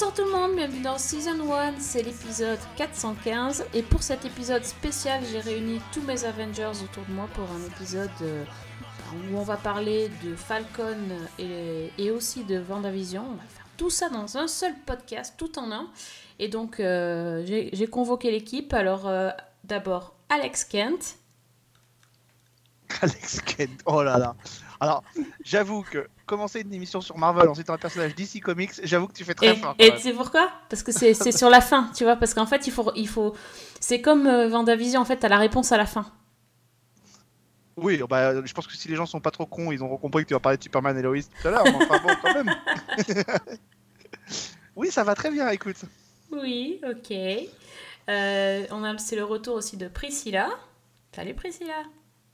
Bonsoir tout le monde, bienvenue dans Season 1, c'est l'épisode 415 et pour cet épisode spécial j'ai réuni tous mes Avengers autour de moi pour un épisode euh, où on va parler de Falcon et, aussi de Vendavision. On va faire tout ça dans un seul podcast, tout en un. Et donc euh, j'ai j'ai convoqué l'équipe, alors euh, d'abord Alex Kent. Alex Kent, oh là là. Alors, j'avoue que commencer une émission sur Marvel en citant un personnage d'ici Comics, j'avoue que tu fais très Et, fort. et tu sais pourquoi? Parce que c'est sur la fin, tu vois, parce qu'en fait il faut... Il faut c'est comme euh, Vendavision, en fait t'as la réponse à la fin. Oui, bah, je pense que si les gens sont pas trop cons, ils auront compris que tu vas parler de Superman et Lois tout à l'heure, enfin bon, quand même. oui, ça va très bien, écoute. Oui, ok. Euh, on a, c'est le retour aussi de Priscilla. Salut Priscilla.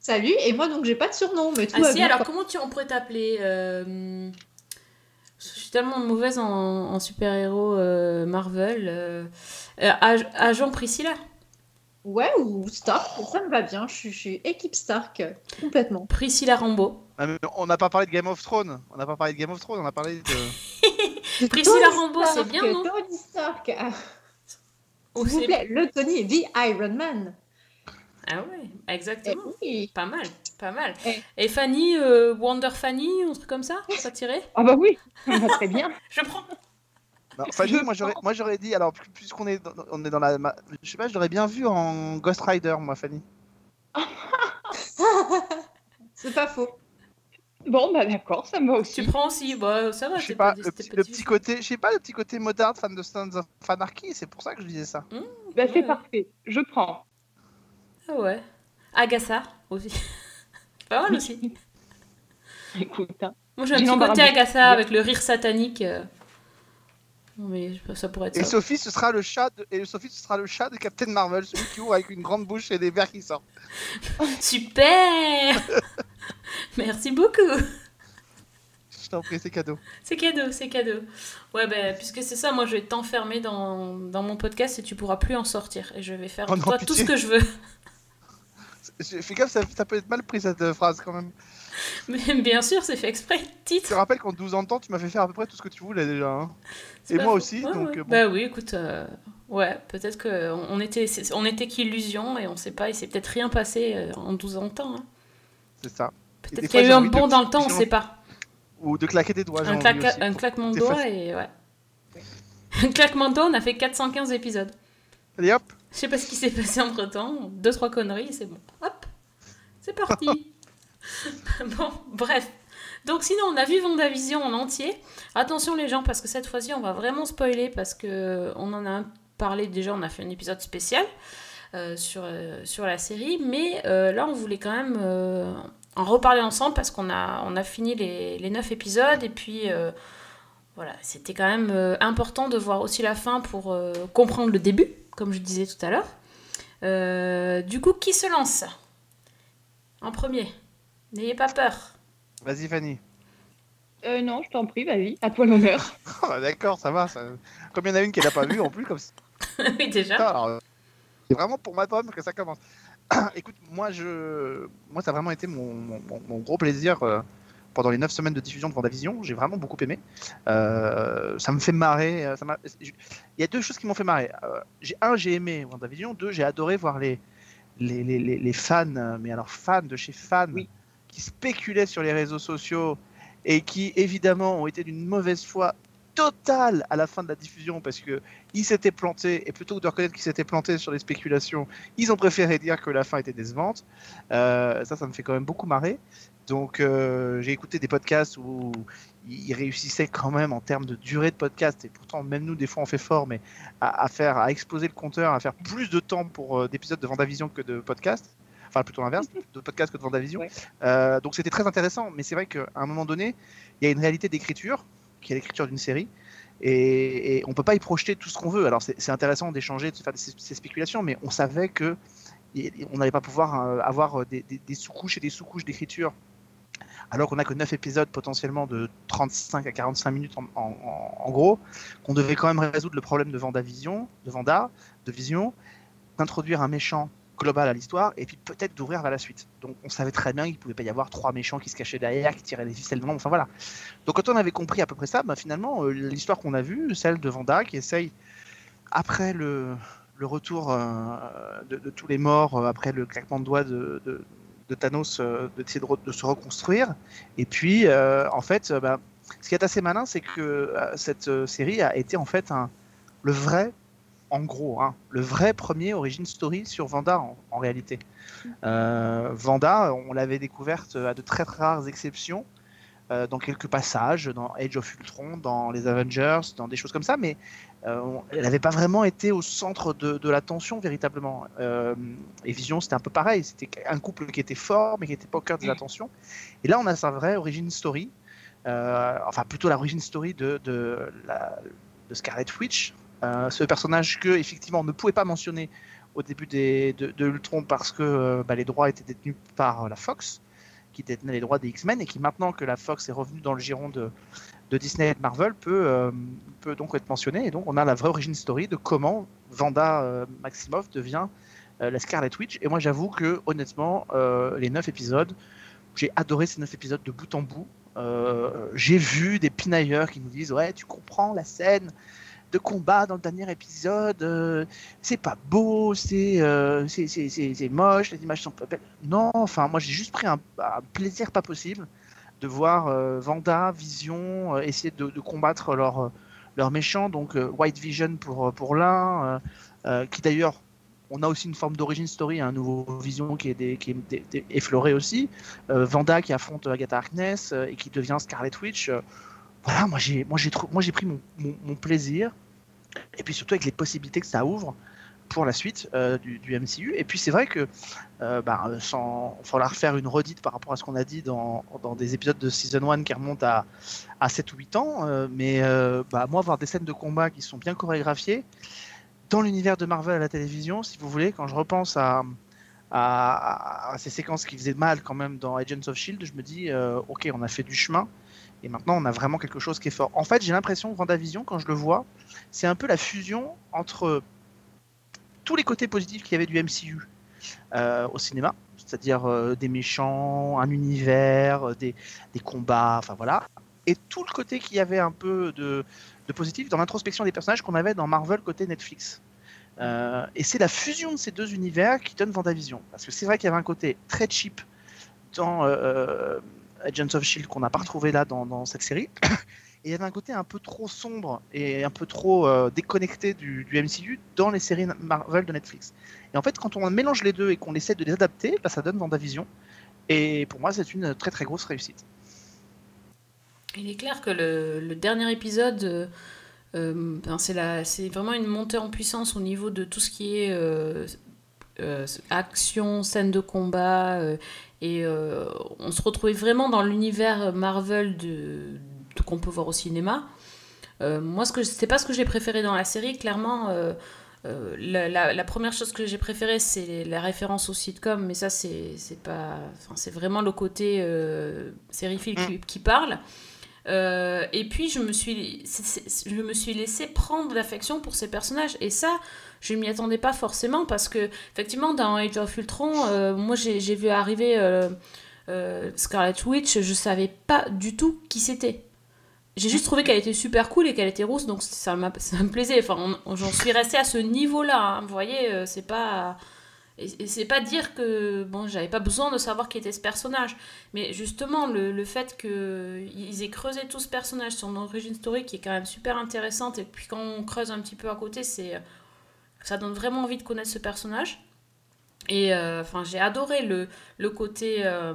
Salut, et moi donc j'ai pas de surnom, mais tout Ah va si, bien. alors comment tu, on pourrait t'appeler euh, Je suis tellement mauvaise en, en super-héros euh, Marvel. euh, Ag- agent Priscilla. Ouais, ou Stark, ça me va bien, je suis, je suis équipe Stark, complètement. Priscilla Rambo. Ah, On n'a pas parlé de Game of Thrones. On n'a pas parlé de Game of Thrones, on a parlé de. Priscilla Rambo, c'est bien, non? Tony Stark, s'il vous plaît, le Tony, The Iron Man. Ah ouais, Eh exactement. oui. Pas mal, pas mal. Eh. Et Fanny, euh, Wonder Fanny, un truc comme ça Ça tirait? Ah bah oui, très bien. Je prends. Non, Fanny, Je moi j'aurais, moi j'aurais dit, alors puisqu'on est, dans, on est dans la, ma- je sais pas, je l'aurais bien vu en Ghost Rider, moi, Fanny. C'est pas faux. Bon, bah d'accord, ça me va aussi. Tu prends aussi, bah ça va. Je sais c'est pas, pas- le, petit, le côté, je sais pas, le petit côté moderne, fan de Sons of Anarchy, c'est pour ça que je disais ça. Bah, c'est parfait, je prends. Ah ouais. Agatha aussi. Pas mal aussi. Écoute, hein. Moi j'ai un petit côté choix. avec le rire satanique. euh. Non, Mais je- ça pourrait être Et ça. Sophie, ce sera le chat, de, et Sophie, ce sera le chat de Captain Marvel, celui qui ouvre avec une grande bouche et des verres qui sortent. Super Merci beaucoup. Je t'en prie, c'est cadeau. C'est cadeau, c'est cadeau. Ouais, ben, puisque c'est ça, moi je vais t'enfermer dans, dans mon podcast et tu pourras plus en sortir. Et je vais faire Oh non, toi tout ce que je veux. Je- Fais gaffe, ça, ça peut être mal pris cette euh, phrase quand même. Mais bien sûr, c'est fait exprès. Je Titre. te rappelle qu'en 12 ans de temps, tu m'as fait faire à peu près tout ce que tu voulais déjà. hein. Et moi aussi, Ouais, donc ouais. euh, bon. Bah oui, écoute, euh, ouais, peut-être que on on était, on était qu'illusion et on sait pas, il s'est peut-être rien passé en 12 ans de temps. hein. c'est ça. Peut-être qu'il y a eu un bond dans le temps, on sinon- sait pas. Ou de claquer des doigts. Un, claque- aussi. un claquement de doigts et ouais. Un claquement de doigts, on a fait 415 épisodes. Allez hop, Je sais pas ce qui s'est passé entre temps, deux trois conneries, et c'est bon. Hop, c'est parti. bon, bref. Donc sinon, on a vu Vendavision en entier. Attention les gens, parce que cette fois-ci, on va vraiment spoiler parce que on en a parlé déjà. On a fait un épisode spécial euh, sur euh, sur la série, mais euh, là, on voulait quand même euh, en reparler ensemble parce qu'on a on a fini les les neuf épisodes et puis. euh, voilà, c'était quand même euh, important de voir aussi la fin pour euh, comprendre le début, comme je disais tout à l'heure. Euh, du coup, qui se lance En premier? N'ayez pas peur. vas-y Fanny. Euh, non, je t'en prie, vas-y, à toi l'honneur. Oh, D'accord, ça va. Ça... Comme il y en a une qui l'a pas vu en plus, comme ça. oui, déjà. euh, c'est vraiment pour ma pomme que ça commence. Écoute, moi, je, moi, ça a vraiment été mon, mon- mon- mon gros plaisir euh, pendant les 9 semaines de diffusion de Vendavision. J'ai vraiment beaucoup aimé. Euh, ça me fait marrer. euh, Ça Il y a deux choses qui m'ont fait marrer. Euh, j'ai- un, j'ai aimé Vendavision. Deux, j'ai adoré voir les, les, les, les- fans, mais alors fans de chez fans, Oui. qui spéculaient sur les réseaux sociaux et qui, évidemment, ont été d'une mauvaise foi totale à la fin de la diffusion parce que ils s'étaient plantés et plutôt que de reconnaître qu'ils s'étaient plantés sur les spéculations, ils ont préféré dire que la fin était décevante. Euh, ça, ça me fait quand même beaucoup marrer. Donc, euh, j'ai écouté des podcasts où ils réussissaient quand même en termes de durée de podcast et pourtant même nous des fois on fait fort, mais à, à faire à exploser le compteur, à faire plus de temps pour euh, d'épisodes de Vendavision que de podcasts. Enfin, plutôt l'inverse, de podcast que de Vendavision. Ouais. Euh, donc, c'était très intéressant, mais c'est vrai qu'à un moment donné, il y a une réalité d'écriture qui est l'écriture d'une série. Et, et on peut pas y projeter tout ce qu'on veut. Alors c'est intéressant d'échanger, de faire ces, spéculations, mais on savait que on n'allait pas pouvoir euh, avoir des, des- sous-couches et des sous-couches d'écriture. Alors qu'on n'a que 9 épisodes potentiellement de 35 à 45 minutes en gros, qu'on devait quand même résoudre le problème de Vendavision, de Vanda, de Vision. d'introduire un méchant global à l'histoire et puis peut-être d'ouvrir vers la suite. Donc on savait très bien qu'il pouvait pas y avoir trois méchants qui se cachaient derrière, qui tiraient les ficelles de Enfin voilà. Donc quand on avait compris à peu près ça, bah, finalement euh, l'histoire qu'on a vue, celle de Vanda qui essaye après le, retour euh, de, tous les morts, euh, après le claquement de doigts de, Thanos, de, se reconstruire. Et puis en fait, bah, ce qui est assez malin, c'est que cette série a été en fait le vrai en gros, hein, le vrai premier origin story sur Vanda en, réalité. Euh, Vanda, on l'avait découverte à de très très rares exceptions, euh, dans quelques passages, dans Age of Ultron, dans les Avengers, dans des choses comme ça, mais euh, elle n'avait pas vraiment été au centre de, de l'attention véritablement. Euh, et Vision, c'était un peu pareil, c'était un couple qui était fort, mais qui n'était pas au cœur de l'attention. Et là, on a sa vraie origin story, euh, enfin plutôt la origin story de, de, Scarlet Witch, euh, ce personnage que effectivement on ne pouvait pas mentionner au début de, Ultron parce que euh, bah, les droits étaient détenus par la Fox, qui détenait les droits des X-Men et qui maintenant que la Fox est revenue dans le giron de, Disney et de Marvel peut, euh, donc être mentionné. Et donc on a la vraie origin story de comment Vanda euh, Maximoff devient euh, la Scarlet Witch. Et moi j'avoue que honnêtement euh, les neuf épisodes, j'ai adoré ces neuf épisodes de bout en bout. Euh, j'ai vu des pinailleurs qui nous disent ouais tu comprends la scène de combat dans le dernier épisode, euh, c'est pas beau, c'est euh, c'est- moche, les images sont pas belles. Non, enfin, moi j'ai juste pris un, plaisir pas possible de voir euh, Vanda, Vision euh, essayer de, combattre leur, euh, leur méchant, donc White Vision pour, pour l'un, qui d'ailleurs, on a aussi une forme d'origin story, un nouveau Vision qui est, qui est effleuré aussi, Vanda qui affronte Agatha Harkness et qui devient Scarlet Witch. voilà, moi j'ai moi j'ai moi j'ai pris mon plaisir et puis surtout avec les possibilités que ça ouvre pour la suite euh, du, MCU. Et puis c'est vrai que euh, bah, sans falloir faire une redite par rapport à ce qu'on a dit dans, dans des épisodes de Season 1 qui remontent à, à 7 ou 8 ans, euh, mais euh, bah, moi voir des scènes de combat qui sont bien chorégraphiées dans l'univers de Marvel à la télévision, si vous voulez, quand je repense à, à, à ces séquences qui faisaient mal quand même dans Agents of Shield, je me dis ok on a fait du chemin. Et maintenant, on a vraiment quelque chose qui est fort. En fait, j'ai l'impression que Vendavision, quand je le vois, c'est un peu la fusion entre tous les côtés positifs qu'il y avait du MCU euh, au cinéma, c'est-à-dire euh, des méchants, un univers, euh, des, combats, enfin voilà, et tout le côté qu'il y avait un peu de, positif dans l'introspection des personnages qu'on avait dans Marvel côté Netflix. Et c'est la fusion de ces deux univers qui donne Vendavision. Parce que c'est vrai qu'il y avait un côté très cheap dans Agents of Shield qu'on n'a pas retrouvé là dans, dans cette série. Et il y avait un côté un peu trop sombre et un peu trop euh, déconnecté du, MCU dans les séries Marvel de Netflix. Et en fait, quand on mélange les deux et qu'on essaie de les adapter, bah, ça donne Vendavision. Et pour moi, c'est une très très grosse réussite. Il est clair que le, dernier épisode, euh, euh, ben, c'est vraiment une montée en puissance au niveau de tout ce qui est action, scène de combat. Et euh, on se retrouvait vraiment dans l'univers Marvel de, de- qu'on peut voir au cinéma. Euh, moi, ce c'est pas ce que j'ai préféré dans la série, clairement. euh, la, la- la première chose que j'ai préférée, c'est la référence au sitcom, mais ça, c'est vraiment le côté série film qui, qui parle. Euh, et puis, je me, suis, je me suis laissé prendre l'affection pour ces personnages. Et ça, je m'y attendais pas forcément parce que, effectivement, dans Age of Ultron, euh, moi, j'ai vu arriver euh, Scarlet Witch, je savais pas du tout qui c'était. J'ai juste trouvé qu'elle était super cool et qu'elle était rousse, donc ça, me plaisait. Enfin, j'en suis restée à ce niveau-là. hein. Vous voyez, c'est pas. Et, et c'est pas dire que bon, j'avais pas besoin de savoir qui était ce personnage, mais justement le, le fait qu'ils aient creusé tout ce personnage, son origine story qui est quand même super intéressante, et puis quand on creuse un petit peu à côté, c'est ça donne vraiment envie de connaître ce personnage. Et euh, enfin, j'ai adoré le, le côté euh,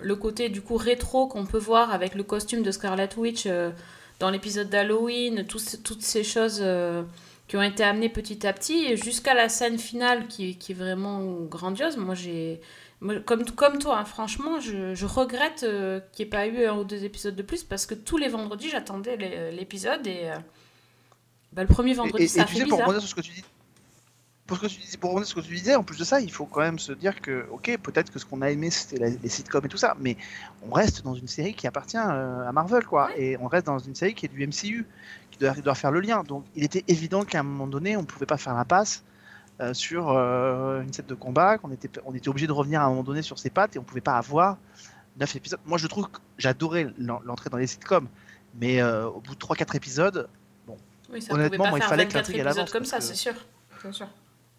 le côté du coup rétro qu'on peut voir avec le costume de Scarlet Witch euh, dans l'épisode d'Halloween, ces- toutes ces choses euh, qui ont été amenées petit à petit et jusqu'à la scène finale qui, qui est vraiment grandiose. Moi, j'ai comme, comme toi, hein, franchement, je, je regrette euh, qu'il n'y ait pas eu un ou deux épisodes de plus parce que tous les vendredis, j'attendais les- l'épisode et euh, bah, le premier vendredi, Et, et- ça et a tu fait sais, pour bizarre. rebondir sur ce que tu dis, pour, ce que tu dis, pour rebondir sur ce que tu disais, en plus de ça, il faut quand même se dire que, ok, peut-être que ce qu'on a aimé, c'était les sitcoms et tout ça, mais on reste dans une série qui appartient euh, à Marvel, quoi, et on reste dans une série qui est du MCU, qui doit, doit faire le lien. Donc, il était évident qu'à un moment donné, on ne pouvait pas faire l'impasse euh, sur euh, une scène de combat, qu'on était, on était obligé de revenir à un moment donné sur ses pattes et on pouvait pas avoir 9 épisodes. Moi, je trouve que j'adorais l'en- l'entrée dans les sitcoms, mais euh, au bout de 3-4 épisodes, Oui, ça Honnêtement, pouvait pas moi, il fallait que 24 l'intrigue, avance, comme parce ça, que- c'est sûr. C'est sûr.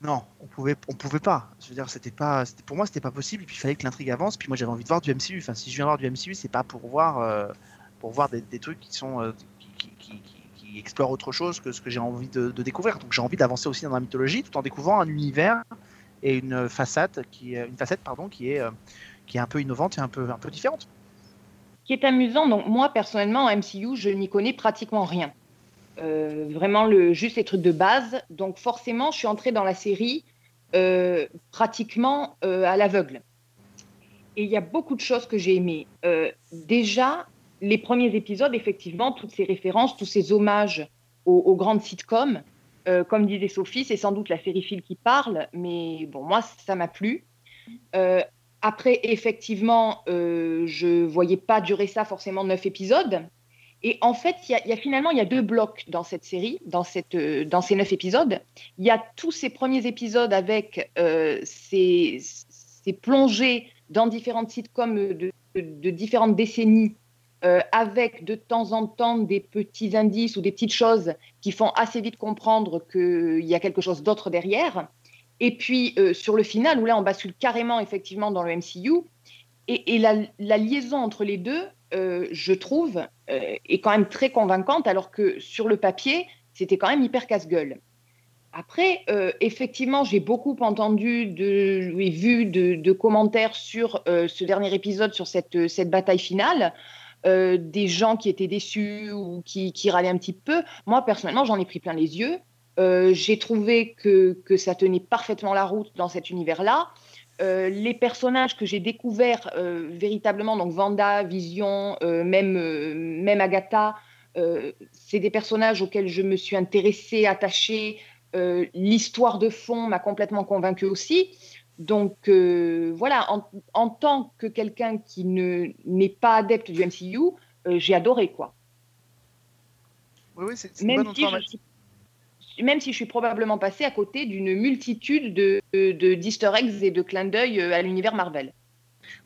non, on pouvait, on pouvait pas. Je veux dire, c'était pas, c'était- pour moi, c'était pas possible. Et puis, il fallait que l'intrigue avance. Puis moi, j'avais envie de voir du MCU. Enfin, si je viens voir du MCU, c'est pas pour voir, euh, pour voir des, des trucs qui sont, euh, qui, qui- qui- explorent autre chose que ce que j'ai envie de, découvrir. Donc, j'ai envie d'avancer aussi dans la mythologie, tout en découvrant un univers et une façade qui, est- une facette, pardon, qui est, euh, qui est un peu innovante et un peu, un peu différente. qui est amusant, donc moi personnellement en MCU, je n'y connais pratiquement rien. Euh, vraiment le, juste les trucs de base. Donc forcément, je suis entrée dans la série euh, pratiquement euh, à l'aveugle. Et il y a beaucoup de choses que j'ai aimées. Euh, déjà, les premiers épisodes, effectivement, toutes ces références, tous ces hommages aux, grandes sitcoms. Euh, comme disait Sophie, c'est sans doute la série Phil qui parle, mais bon, moi, ça m'a plu. Euh, après, effectivement, euh, je voyais pas durer ça forcément neuf épisodes. Et en fait, il y, a- finalement il y a deux blocs dans cette série, euh, dans ces neuf épisodes. Il y a tous ces premiers épisodes avec ces, plongées dans différentes sitcoms de différentes décennies, euh, avec de temps en temps des petits indices ou des petites choses qui font assez vite comprendre qu'il y a quelque chose d'autre derrière. Et puis euh, sur le final, où là on bascule carrément effectivement dans le MCU, et, la, liaison entre les deux, euh, je trouve, est quand même très convaincante, alors que sur le papier, c'était quand même hyper casse-gueule. Après, effectivement, j'ai beaucoup entendu et vu de, commentaires sur ce dernier épisode, sur cette, cette bataille finale. Euh, des gens qui étaient déçus ou qui, qui râlaient un petit peu. Moi, personnellement, j'en ai pris plein les yeux. Euh, j'ai trouvé que, que ça tenait parfaitement la route dans cet univers-là. Euh, les personnages que j'ai découverts véritablement, donc Vanda, Vision, même, même Agatha, c'est des personnages auxquels je me suis intéressée, attachée. L'histoire de fond m'a complètement convaincue aussi. Donc euh, voilà, en, en tant que quelqu'un qui ne- n'est pas adepte du MCU, euh, j'ai adoré quoi. Oui, oui, c'est Même bonne si, je information. suis, même si je suis probablement passée à côté d'une multitude de, de, d'easter eggs et de clins d'œil euh, à l'univers Marvel.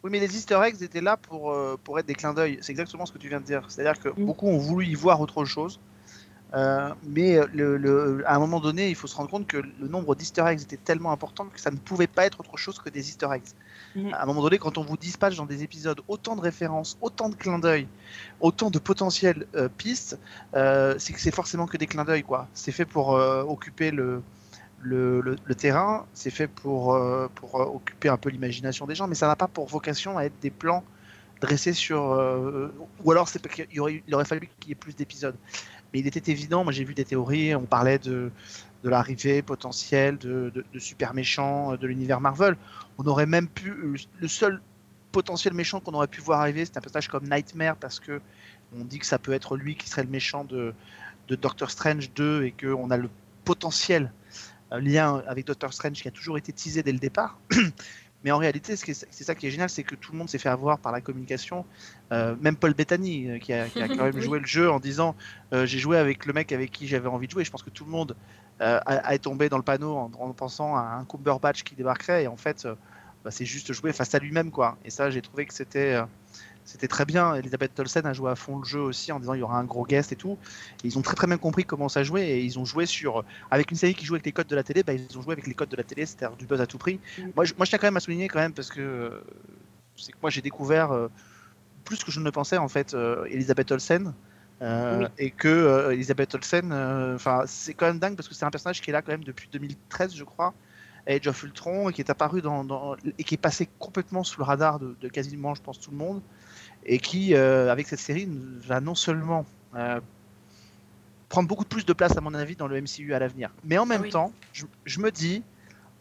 Oui, mais les Easter eggs étaient là pour, euh, pour être des clins d'œil. C'est exactement ce que tu viens de dire. C'est-à-dire que Mm. beaucoup ont voulu y voir autre chose. Euh, mais le, le- à un moment donné, il faut se rendre compte que le nombre d'Easter eggs était tellement important que ça ne pouvait pas être autre chose que des Easter eggs. Mhm. À un moment donné, quand on vous dispatche dans des épisodes autant de références, autant de clins d'œil, autant de potentielles euh, pistes, euh, c'est que c'est forcément que des clins d'œil. quoi. C'est fait pour occuper le, le, le- le terrain, c'est fait pour, euh, pour euh, occuper un peu l'imagination des gens, mais ça n'a pas pour vocation à être des plans dressés sur. euh, ou alors aurait, il aurait fallu qu'il y ait plus d'épisodes. Mais il était évident, moi j'ai vu des théories, on parlait de, de l'arrivée potentielle de, super méchants de l'univers Marvel. On aurait même pu. Le seul potentiel méchant qu'on aurait pu voir arriver, c'est un personnage comme Nightmare, parce que on dit que ça peut être lui qui serait le méchant de, de Doctor Strange 2 et qu'on a le potentiel euh, lien avec Doctor Strange qui a toujours été teasé dès le départ. Mais en réalité, ce est- c'est ça qui est génial, c'est que tout le monde s'est fait avoir par la communication. Euh, même Paul Bettany, euh, qui a, qui a quand même Oui. joué le jeu en disant euh, J'ai joué avec le mec avec qui j'avais envie de jouer. Je pense que tout le monde a, a tombé dans le panneau en, en pensant à un Cumberbatch qui débarquerait. Et en fait, bah, c'est juste jouer face à lui-même. quoi. Et ça, j'ai trouvé que c'était. C'était très bien. Elisabeth Tolsen a joué à fond le jeu aussi en disant il y aura un gros guest et tout. Et ils ont très très bien compris comment ça jouait et ils ont joué sur avec une série qui joue avec les codes de la télé, bah, ils ont joué avec les codes de la télé, c'est-à-dire du buzz à tout prix. Mm. Moi, je, moi, je tiens quand même à souligner quand même parce que euh, c'est que moi j'ai découvert euh, plus que je ne le pensais en fait euh, Elisabeth Olsen. Oui. Et que Elisabeth Olsen, enfin c'est quand même dingue parce que c'est un personnage qui est là quand même depuis 2013 je crois, Age of Ultron, et qui est apparu dans, dans- et qui est passé complètement sous le radar de, de quasiment je pense tout le monde, et qui euh, avec cette série va non seulement euh, prendre beaucoup plus de place à mon avis dans le MCU à l'avenir, mais en même oui. temps je, je me dis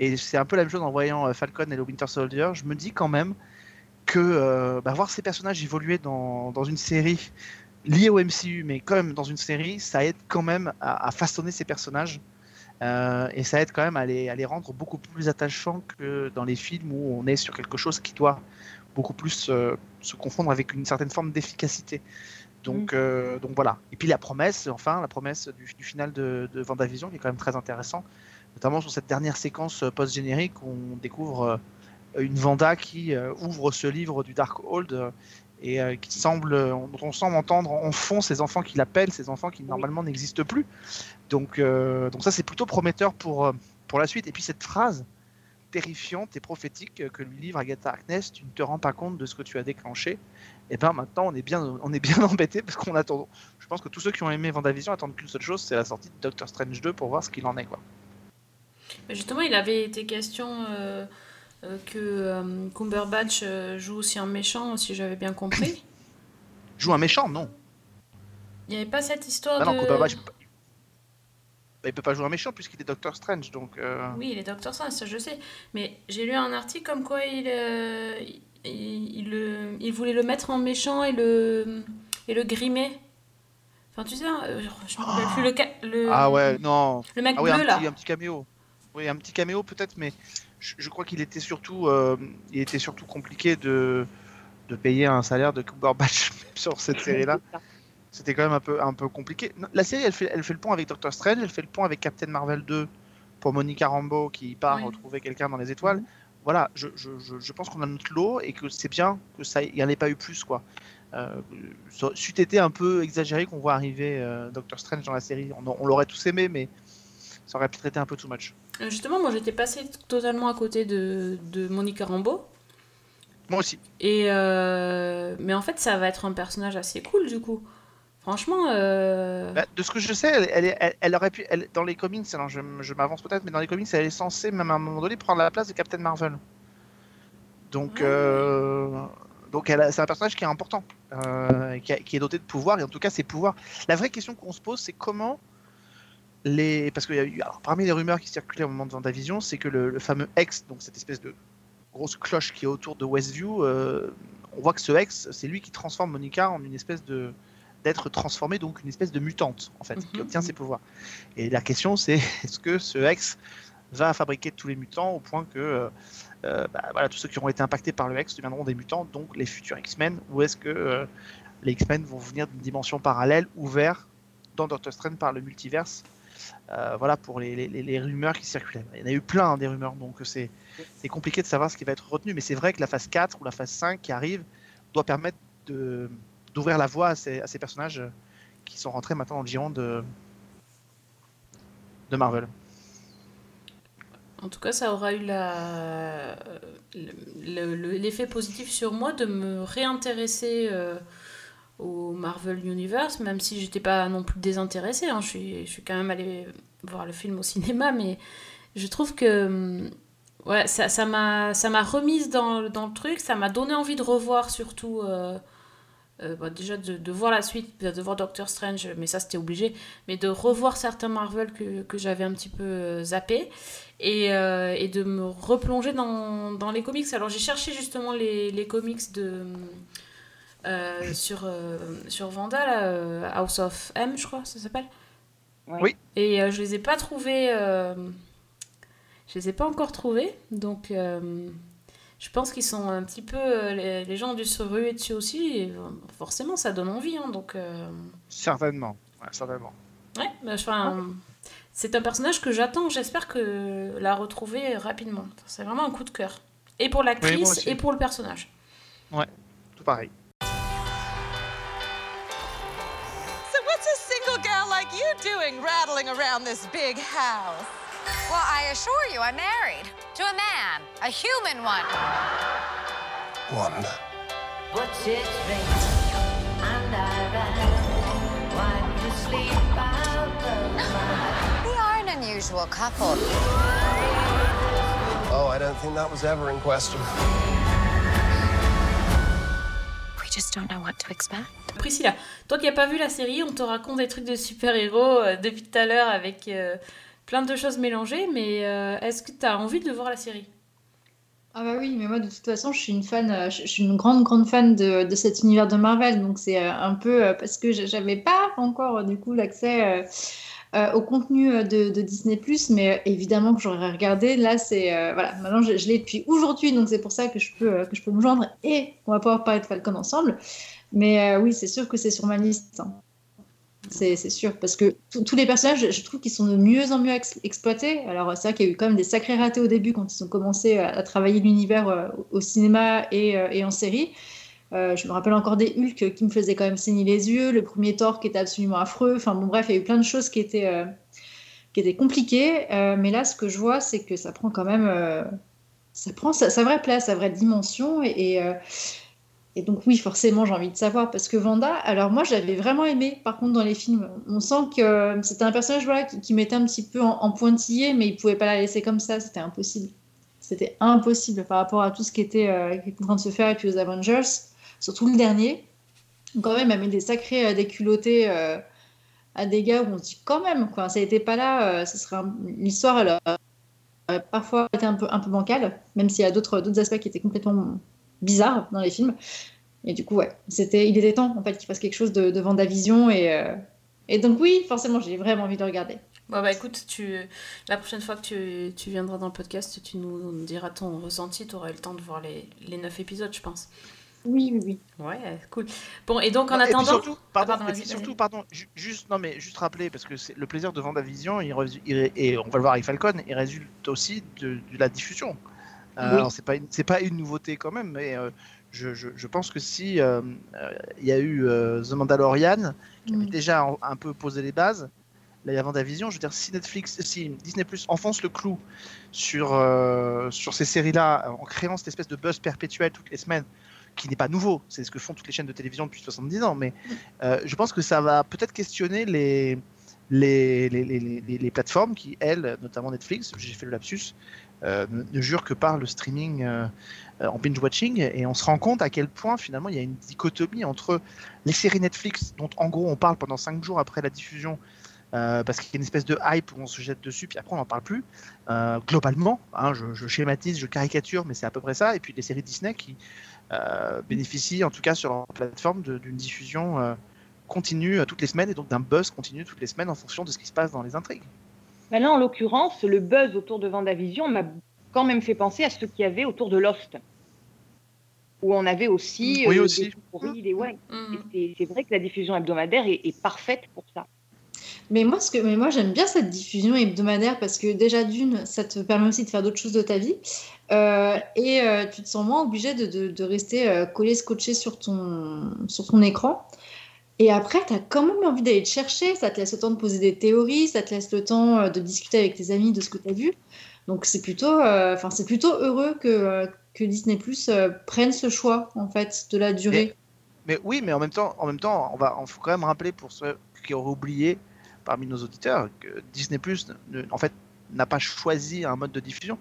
et c'est un peu la même chose en voyant euh, Falcon et le Winter Soldier. Je me dis quand même que euh, bah, voir ces personnages évoluer dans, dans une série liée au MCU, mais quand même dans une série, ça aide quand même à, à façonner ces personnages. Euh, et ça aide quand même à les, à les rendre beaucoup plus attachants que dans les films où on est sur quelque chose qui doit beaucoup plus euh, se confondre avec une certaine forme d'efficacité. Donc, euh, donc voilà. Et puis la promesse, enfin, la promesse du, du final de, de Vendavision qui est quand même très intéressant notamment sur cette dernière séquence euh, post-générique où on découvre une Vanda qui ouvre ce livre du Darkhold et euh, qui semble, dont on semble entendre en fond ces enfants qui l'appellent, ces enfants qui normalement n'existent plus. Donc, euh, donc ça c'est plutôt prometteur pour, pour la suite. Et puis cette phrase terrifiante et prophétique que lui livre Agatha Harkness, tu ne te rends pas compte de ce que tu as déclenché. Et ben maintenant on est bien, on est bien embêté parce qu'on attend. Je pense que tous ceux qui ont aimé Vendavision attendent qu'une seule chose, c'est la sortie de Doctor Strange 2 pour voir ce qu'il en est quoi. Justement, il avait été question euh, euh, que euh, Cumberbatch euh, joue aussi un méchant, si j'avais bien compris. Joue un méchant, non. Il n'y avait pas cette histoire Ah non, de... Cumberbatch, Bah, il peut pas jouer un méchant puisqu'il est Doctor Strange, donc. euh, Oui, il est Docteur Strange, ça je sais. Mais j'ai lu un article comme quoi il, euh, il, il, le- il voulait le mettre en méchant et le, et le grimer. Enfin, tu sais, euh, je me rappelle plus le, le, Ah ouais, non. le mec Ah oui, bleu un là. petit, un petit caméo. Oui, un petit caméo peut-être, mais je, je crois qu'il était surtout, euh, il était surtout compliqué de, de payer un salaire de Cumberbatch sur cette série-là. C'était quand même un peu, un peu compliqué. La série, elle fait, elle fait le pont avec Doctor Strange, elle fait le pont avec Captain Marvel 2 pour Monica Rambeau qui part Oui. retrouver quelqu'un dans les étoiles. Voilà, je, je, je, pense qu'on a notre lot et que c'est bien que ça, il n'y en ait pas eu plus quoi. Euh, c'eût été un peu exagéré qu'on voit arriver euh, Doctor Strange dans la série. On, on l'aurait tous aimé, mais ça aurait peut-être été un peu too much. Euh, Justement, moi j'étais passée totalement à côté de, de Monica Rambeau. Moi aussi. Et euh, mais en fait, ça va être un personnage assez cool du coup. Franchement, euh, Bah, de ce que je sais, elle, elle, est- elle- elle aurait pu, dans les comics, alors je, je m'avance peut-être, mais dans les comics, elle est censée, même à un moment donné, prendre la place de Captain Marvel. Donc, Ah. euh, donc c'est un personnage qui est important, euh, qui, a- qui est doté de pouvoir, et en tout cas, ses pouvoirs. La vraie question qu'on se pose, c'est comment les. Parce que eu, alors, parmi les rumeurs qui circulaient au moment de Vendavision, c'est que le, le fameux X, donc cette espèce de grosse cloche qui est autour de Westview, on voit que ce X, c'est lui qui transforme Monica en une espèce de d'être transformée, donc une espèce de mutante, en fait, qui Mhm. obtient ses pouvoirs. Et la question, c'est est-ce que ce X va fabriquer tous les mutants au point que euh, euh, bah, voilà, tous ceux qui auront été impactés par le X deviendront des mutants, donc les futurs X-Men, ou est-ce que euh, les X-Men vont venir d'une dimension parallèle, ouvert dans Doctor Strange par le multiverse Euh, Voilà pour les, les- rumeurs qui circulaient. Il y en a eu plein hein, des rumeurs, donc c'est compliqué de savoir ce qui va être retenu, mais c'est vrai que la phase 4 ou la phase 5 qui arrive doit permettre de d'ouvrir la voie à ces, personnages euh, qui sont rentrés maintenant dans le giron de, de Marvel. En tout cas, ça aura eu l'effet positif sur moi de me réintéresser euh, au Marvel Universe, même si j'étais pas non plus désintéressée. hein. Je, suis, je suis quand même allée voir le film au cinéma, mais je trouve que hum, ouais, ça m'a ça remise dans, dans le truc, ça m'a donné envie de revoir surtout. euh, euh, bah, déjà de, de voir la suite, de voir Doctor Strange, mais ça c'était obligé, mais de revoir certains Marvel que, que j'avais un petit peu euh, zappé et, euh, et de me replonger dans, dans les comics. Alors j'ai cherché justement les, les comics de euh, sur, euh, sur Vanda, là, euh, House of M, je crois, ça s'appelle. Oui. Et euh, je les ai pas trouvés. euh, je les ai pas encore trouvés, donc euh, je pense qu'ils sont un petit peu. euh, les, les gens ont dû se ruer dessus aussi, et euh, forcément ça donne envie, hein, donc. euh, Certainement. Ouais, certainement. Ouais, bah, enfin, c'est un personnage que j'attends. J'espère que la retrouver rapidement. C'est vraiment un coup de cœur. Et pour l'actrice et pour le personnage. Tout pareil. So what's a single gal like you doing rattling around this big house? Well, I assure you, I'm married to a man, a human one. One. But it's raining and I ran. Wipe the sleep out of my We are an unusual couple. Oh, I don't think that was ever in question. We just don't know what to expect. Priscilla, toi qui n'as pas vu la série, on te raconte des trucs de super-héros euh, depuis tout à l'heure avec euh, plein de choses mélangées, mais euh, est-ce que tu as envie de voir la série? Ah bah oui, mais moi de toute façon, je suis une fan, euh, je suis une grande grande fan de, de cet univers de Marvel, donc c'est euh, un peu parce que j'a- j'avais pas encore du coup l'accès au contenu de, de Disney+, mais évidemment que j'aurais regardé. Là, c'est voilà, maintenant je, l'ai depuis aujourd'hui, donc c'est pour ça que je peux que je peux me joindre et on va pouvoir parler de Falcon ensemble. Mais oui, c'est sûr que c'est sur ma liste. hein. C'est sûr. Parce que tous- les personnages, je trouve qu'ils sont de mieux en mieux ex- exploités. Alors, c'est vrai qu'il y a eu quand même des sacrés ratés au début quand ils ont commencé à, travailler l'univers euh, au cinéma et, euh, en série. Euh, je me rappelle encore des Hulk qui me faisaient quand même saigner les yeux, le premier Thor qui était absolument affreux. Enfin, bon, bref, il y a eu plein de choses qui étaient, compliquées. Mais là, ce que je vois, c'est que ça prend quand même. ça prend sa, vraie place, sa vraie dimension. Et, et donc, oui, forcément, j'ai envie de savoir. Parce que Vanda, alors moi, j'avais vraiment aimé, par contre, dans les films. On sent que euh, c'était un personnage voilà, qui, mettait un petit peu en, pointillé, mais il pouvait pas la laisser comme ça. C'était impossible. C'était impossible par rapport à tout ce qui était, euh, en train de se faire et puis aux Avengers, surtout le dernier. Quand même, elle met des sacrés euh, déculottés euh, à des gars où on se dit quand même, quoi, ça n'était pas là, ce serait un- parfois été un peu, un peu bancale, même s'il y a d'autres aspects qui étaient complètement bizarres dans les films. Et du coup, ouais, c'était, il était temps en fait qu'il fasse quelque chose de, de Vendavision et, euh, et donc oui, forcément, j'ai vraiment envie de regarder. Bon, bah écoute, tu... la prochaine fois que tu, tu viendras dans le podcast, tu nous diras ton ressenti. Tu auras eu le temps de voir les, les 9 épisodes, je pense. Oui, oui, oui. Ouais, cool. Bon, et donc en Non, et puis attendant. surtout, pardon, Ah, pardon, et puis vas-y, surtout, pardon, ju- juste, non mais juste rappeler parce que c'est le plaisir de Vendavision, il, et on va le voir avec Falcon, il résulte aussi de, de la diffusion. Euh, Oui. Alors c'est pas c'est pas une nouveauté quand même, mais euh, je, je- je pense que si euh, euh, il y a eu The Mandalorian qui avait déjà un, un peu posé les bases. Là, il y a Vendavision. Je veux dire, si Netflix, si Disney Plus enfonce le clou sur, sur ces séries-là en créant cette espèce de buzz perpétuel toutes les semaines, qui n'est pas nouveau, c'est ce que font toutes les chaînes de télévision depuis 70 ans, mais je pense que ça va peut-être questionner les, les, les, les, les- plateformes qui, elles, notamment Netflix, j'ai fait le lapsus, ne, ne jurent que par le streaming euh, euh, en binge-watching, et on se rend compte à quel point finalement il y a une dichotomie entre les séries Netflix, dont en gros on parle pendant 5 jours après la diffusion, euh, parce qu'il y a une espèce de hype où on se jette dessus, puis après on n'en parle plus, euh, globalement, hein, je, schématise, je caricature, mais c'est à peu près ça, et puis les séries Disney qui euh, bénéficient, en tout cas sur leur plateforme, d'une diffusion euh, continue euh, toutes les semaines, et donc d'un buzz continu toutes les semaines en fonction de ce qui se passe dans les intrigues. Mais là, en l'occurrence, le buzz autour de Vendavision m'a quand même fait penser à ce qu'il y avait autour de Lost. Où on avait aussi, Oui, euh, aussi. des des ouais. Et C'est vrai que la diffusion hebdomadaire est, est parfaite pour ça. Mais moi, ce que, mais moi j'aime bien cette diffusion hebdomadaire parce que déjà d'une, ça te permet aussi de faire d'autres choses de ta vie. Euh, et euh, tu te sens moins obligé de, de, de rester euh, collé, scotché sur ton, sur ton écran. Et après, tu as quand même envie d'aller te chercher. Ça te laisse le temps de poser des théories, ça te laisse le temps euh, de discuter avec tes amis de ce que tu as vu. Donc c'est plutôt, euh, enfin c'est plutôt heureux que, euh, que Disney Plus prenne ce choix en fait de la durée. Mais oui, mais en même temps, en même temps, on va, on faut quand même rappeler pour ceux qui auraient oublié parmi nos auditeurs que Disney Plus, en fait, n'a pas choisi un mode de diffusion.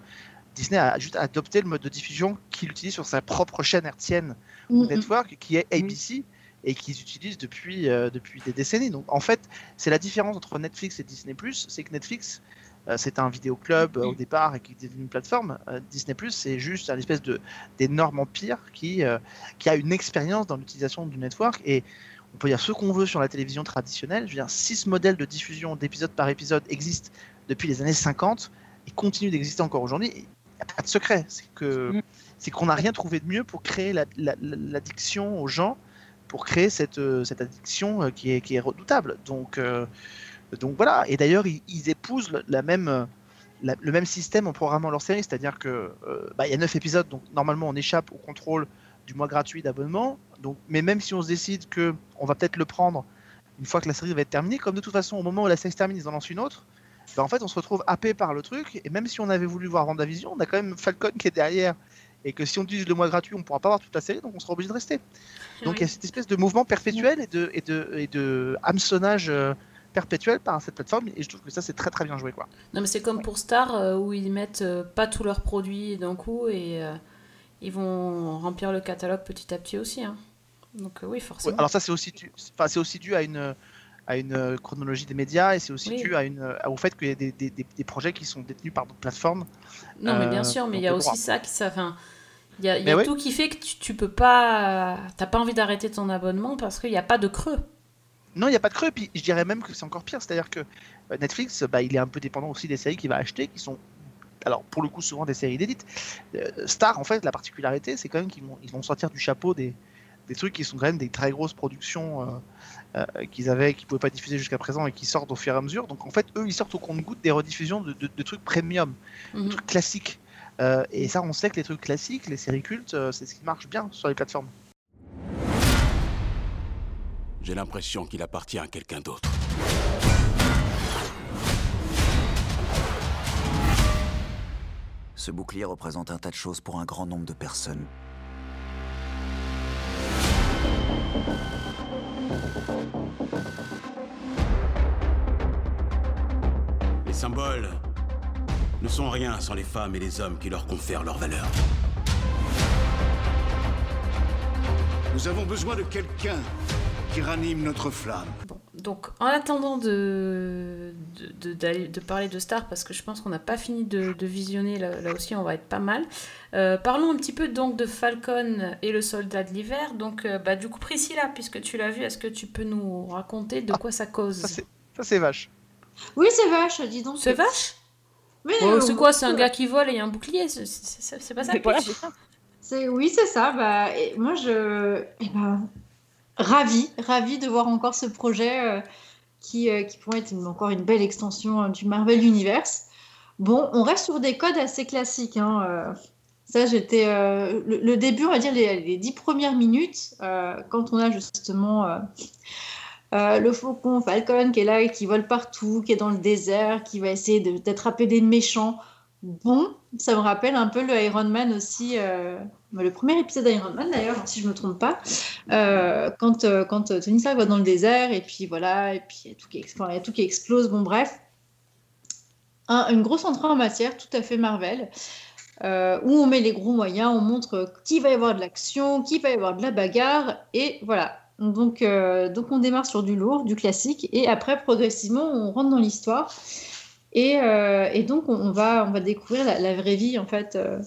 Disney a juste adopté le mode de diffusion qu'il utilise sur sa propre chaîne hertzienne Mm, mm. network, qui est ABC et qu'ils utilisent depuis, euh, depuis des décennies. Donc en fait, c'est la différence entre Netflix et Disney c'est que Netflix euh, c'était un vidéoclub euh, au départ et qui est devenu une plateforme. Euh, Disney Plus c'est juste un espèce d'énorme empire qui qui a une expérience dans l'utilisation du network et on peut dire ce qu'on veut sur la télévision traditionnelle. Je veux dire, si ce modèle de diffusion d'épisode par épisode existe depuis les années 50 et continue d'exister encore aujourd'hui, il n'y a pas de secret. C'est Mm. c'est qu'on n'a rien trouvé de mieux pour créer la- la- la- l'addiction aux gens, pour créer cette, euh, cette addiction euh, qui est, qui est redoutable. Donc, euh, donc voilà. Et d'ailleurs, ils, épousent la même, le même système en programmant leur série, c'est-à-dire que bah, y a 9 épisodes, donc normalement on échappe au contrôle du mois gratuit d'abonnement. Mais même si on se décide que on va peut-être le prendre une fois que la série va être terminée, comme de toute façon au moment où la série se termine, ils en lancent une autre. bah, en fait, on se retrouve happé par le truc. Et même si on avait voulu voir Vendavision, on a quand même Falcon qui est derrière. Et que si on utilise le mois gratuit, on pourra pas voir toute la série, donc on sera obligé de rester. Donc il y a cette espèce de mouvement perpétuel et de, et de, et de hameçonnage euh, perpétuel par cette plateforme. Et je trouve que ça, c'est très très bien joué. Quoi. Non, mais c'est comme pour Star euh, où ils mettent euh, pas tous leurs produits d'un coup et euh, ils vont remplir le catalogue petit à petit aussi. hein. Donc, oui, Ouais, forcément. alors ça, c'est aussi, dû- enfin, c'est aussi dû à une, à une euh, chronologie des médias et c'est aussi Oui. dû à une, au fait qu'il y a des, des, des- des projets qui sont détenus par d'autres plateformes. Non, mais Euh, bien sûr, mais il y a aussi droit. ça qui ça. Il y a, y tout qui fait que tu, tu peux pas. T'as pas envie d'arrêter ton abonnement parce qu'il n'y a pas de creux. Non, il n'y a pas de creux. Puis je dirais même que c'est encore pire. C'est-à-dire que euh, Netflix, bah, il est un peu dépendant aussi des séries qu'il va acheter, qui sont, alors pour le coup, souvent des séries d'élite. Euh, Star, en fait, la particularité, c'est quand même qu'ils vont, ils vont sortir du chapeau des, des trucs qui sont quand même des très grosses productions euh, euh, qu'ils avaient, qu'ils pouvaient pas diffuser jusqu'à présent et qui sortent au fur et à mesure. Donc en fait, eux, ils sortent au compte-goutte des rediffusions de, de- de trucs premium, de Mhm. trucs classiques. Euh, et ça, on sait que les trucs classiques, les séries cultes, euh, c'est ce qui marche bien sur les plateformes. J'ai l'impression qu'il appartient à quelqu'un d'autre. Ce bouclier représente un tas de choses pour un grand nombre de personnes. Symboles ne sont rien sans les femmes et les hommes qui leur confèrent leur valeur. Nous avons besoin de quelqu'un qui ranime notre flamme. Donc, en attendant de, de, de- d'aller- de parler de Star, parce que je pense qu'on n'a pas fini de, de visionner, là, là aussi on va être pas mal, euh, parlons un petit peu donc de Falcon et le soldat de l'hiver. Donc, euh, bah, du coup, Priscilla, puisque tu l'as vu, est-ce que tu peux nous raconter de quoi ça cause? ça, c'est vache. Oui, c'est vache, dis donc. C'est vache Mais, Oh, C'est quoi C'est un gars qui vole et un bouclier C'est, pas ça le Voilà, oui, c'est ça. Bah, et moi, je, eh ben, ravie, ravie de voir encore ce projet euh, qui, euh, qui pourrait être une- encore une belle extension euh, du Marvel Universe. Bon, on reste sur des codes assez classiques. hein, euh. Ça, j'étais euh, le, le début, on va dire les, les dix premières minutes, euh, quand on a justement euh, euh, le faucon Falcon qui est là et qui vole partout, qui est dans le désert, qui va essayer d'attraper des méchants. Bon, ça me rappelle un peu le Iron Man aussi, euh, bah, le premier épisode d'Iron Man d'ailleurs, si je me trompe pas, euh, quand, quand Tony Stark va dans le désert et puis voilà, et puis il y a tout qui, explose, bon bref. Un- une grosse entrée en matière, tout à fait Marvel, où on met les gros moyens, on montre qu'il va y avoir de l'action, qu'il va y avoir de la bagarre, et voilà. Donc, euh, donc on démarre sur du lourd, du classique, et après progressivement on rentre dans l'histoire. Et, euh, donc, on, va, découvrir la, vraie vie, en fait, euh,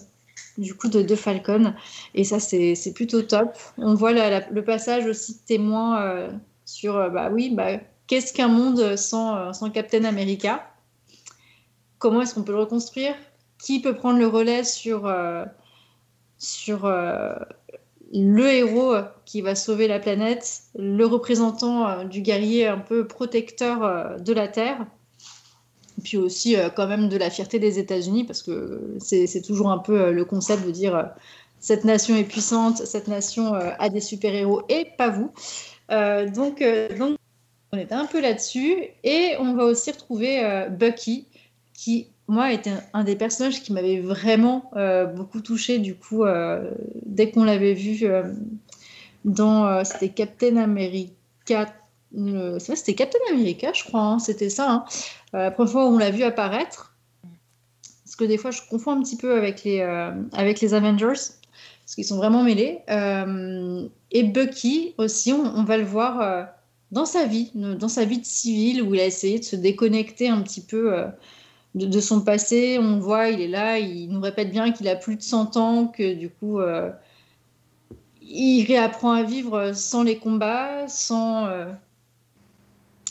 du coup, de, Falcon. Et ça, c'est plutôt top. On voit le passage aussi de témoin sur, bah oui, bah, qu'est-ce qu'un monde sans, Captain America? Comment est-ce qu'on peut le reconstruire? Qui peut prendre le relais sur, le héros qui va sauver la planète, le représentant euh, du guerrier un peu protecteur euh, de la Terre puis aussi euh, quand même de la fierté des États-Unis, parce que c'est toujours un peu euh, le concept de dire euh, cette nation est puissante, cette nation euh, a des super-héros et pas vous. Euh, donc, euh, on était un peu là-dessus. Et on va aussi retrouver euh, Bucky, qui, moi, était un, des personnages qui m'avait vraiment euh, beaucoup touché, du coup, euh, dès qu'on l'avait vu euh, dans. C'était Captain America. c'était Captain America, je crois, hein, c'était ça. hein. La première fois où on l'a vu apparaître. Parce que des fois, je confonds un petit peu avec les, avec les Avengers, parce qu'ils sont vraiment mêlés. Et Bucky aussi, on, on va le voir dans sa vie, dans sa vie de civil, où il a essayé de se déconnecter un petit peu de, son passé. On voit, il est là, il nous répète bien qu'il a plus de 100 ans, que du coup, euh, il réapprend à vivre sans les combats, sans, euh,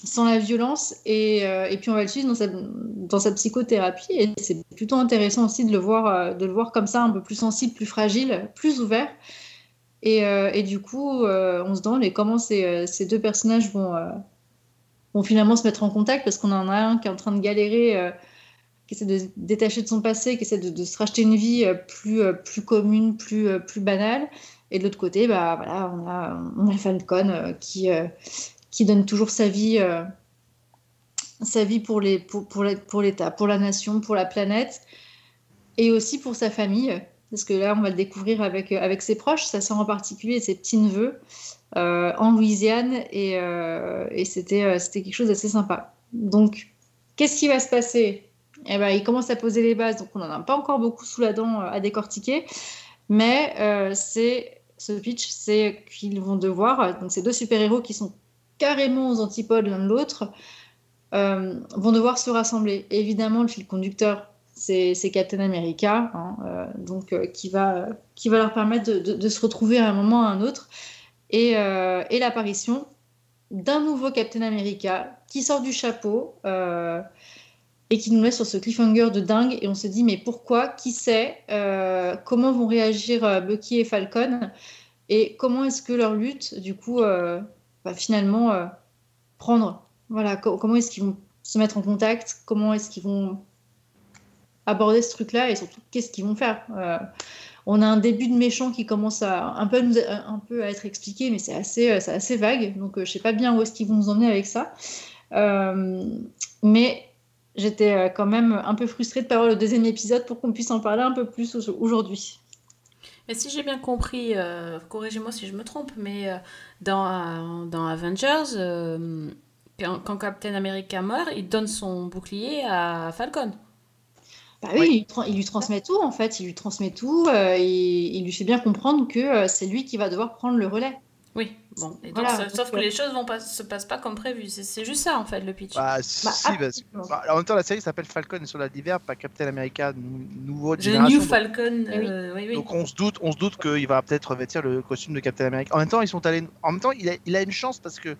sans la violence. Et, euh, et puis, on va le suivre dans sa, dans sa psychothérapie. Et c'est plutôt intéressant aussi de le, voir, de le voir comme ça, un peu plus sensible, plus fragile, plus ouvert. Et, et du coup, on se demande comment ces, ces deux personnages vont, vont finalement se mettre en contact parce qu'on en a un qui est en train de galérer, qui essaie de détacher de son passé, qui essaie de, se racheter une vie euh, plus, euh, plus commune, plus, euh, plus banale. Et de l'autre côté, bah, voilà, on, a, on a Falcon qui, qui donne toujours sa vie, sa vie pour, les, pour, pour l'État, pour la nation, pour la planète et aussi pour sa famille. Parce que là, on va le découvrir avec, avec ses proches, sa sœur en particulier et ses petits-neveux en Louisiane. Et, et c'était, c'était quelque chose d'assez sympa. Donc, qu'est-ce qui va se passer? Eh ben, Il commence à poser les bases, donc on n'en a pas encore beaucoup sous la dent euh, à décortiquer. Mais euh, ce pitch, c'est qu'ils vont devoir, donc ces deux super-héros qui sont carrément aux antipodes l'un de l'autre, euh, vont devoir se rassembler. Évidemment, le fil conducteur, c'est Captain America, hein, euh, donc euh, qui va qui va leur permettre de, se retrouver à un moment ou à un autre, et, euh, et l'apparition d'un nouveau Captain America qui sort du chapeau euh, et qui nous met sur ce cliffhanger de dingue, et on se dit mais pourquoi, qui sait, euh, comment vont réagir euh, Bucky et Falcon? Et comment est-ce que leur lutte, du coup, euh, va finalement prendre? Voilà, co- comment est-ce qu'ils vont se mettre en contact, comment est-ce qu'ils vont aborder ce truc-là? Et surtout qu'est-ce qu'ils vont faire? On a un début de méchant qui commence à un peu, à être expliqué, mais c'est assez, assez vague, donc je sais pas bien où est-ce qu'ils vont nous emmener avec ça. Mais j'étais euh, quand même un peu frustrée de ne pas avoir le deuxième épisode pour qu'on puisse en parler un peu plus au- aujourd'hui. Mais si j'ai bien compris, euh, corrigez-moi si je me trompe, mais euh, dans, dans Avengers, euh, quand, quand Captain America meurt, il donne son bouclier à Falcon. Bah oui, Il, tra- il lui transmet tout en fait, il lui transmet tout, et il lui fait bien comprendre que c'est lui qui va devoir prendre le relais. Oui, bon. Et donc, Voilà, sa- donc, sauf que euh, les choses vont pas, se passent pas comme prévu. C'est juste ça, en fait, le pitch. Bah, si, parce que- bah, en même temps, la série s'appelle Falcon et Soldat d'hiver, pas Captain America, nou- nouveau The génération. New donc- Falcon, Eh euh, oui, oui. Donc on se doute, on se doute qu'il va peut-être revêtir le costume de Captain America. En même temps, ils sont allés. En même temps, il a, il a une chance parce que euh,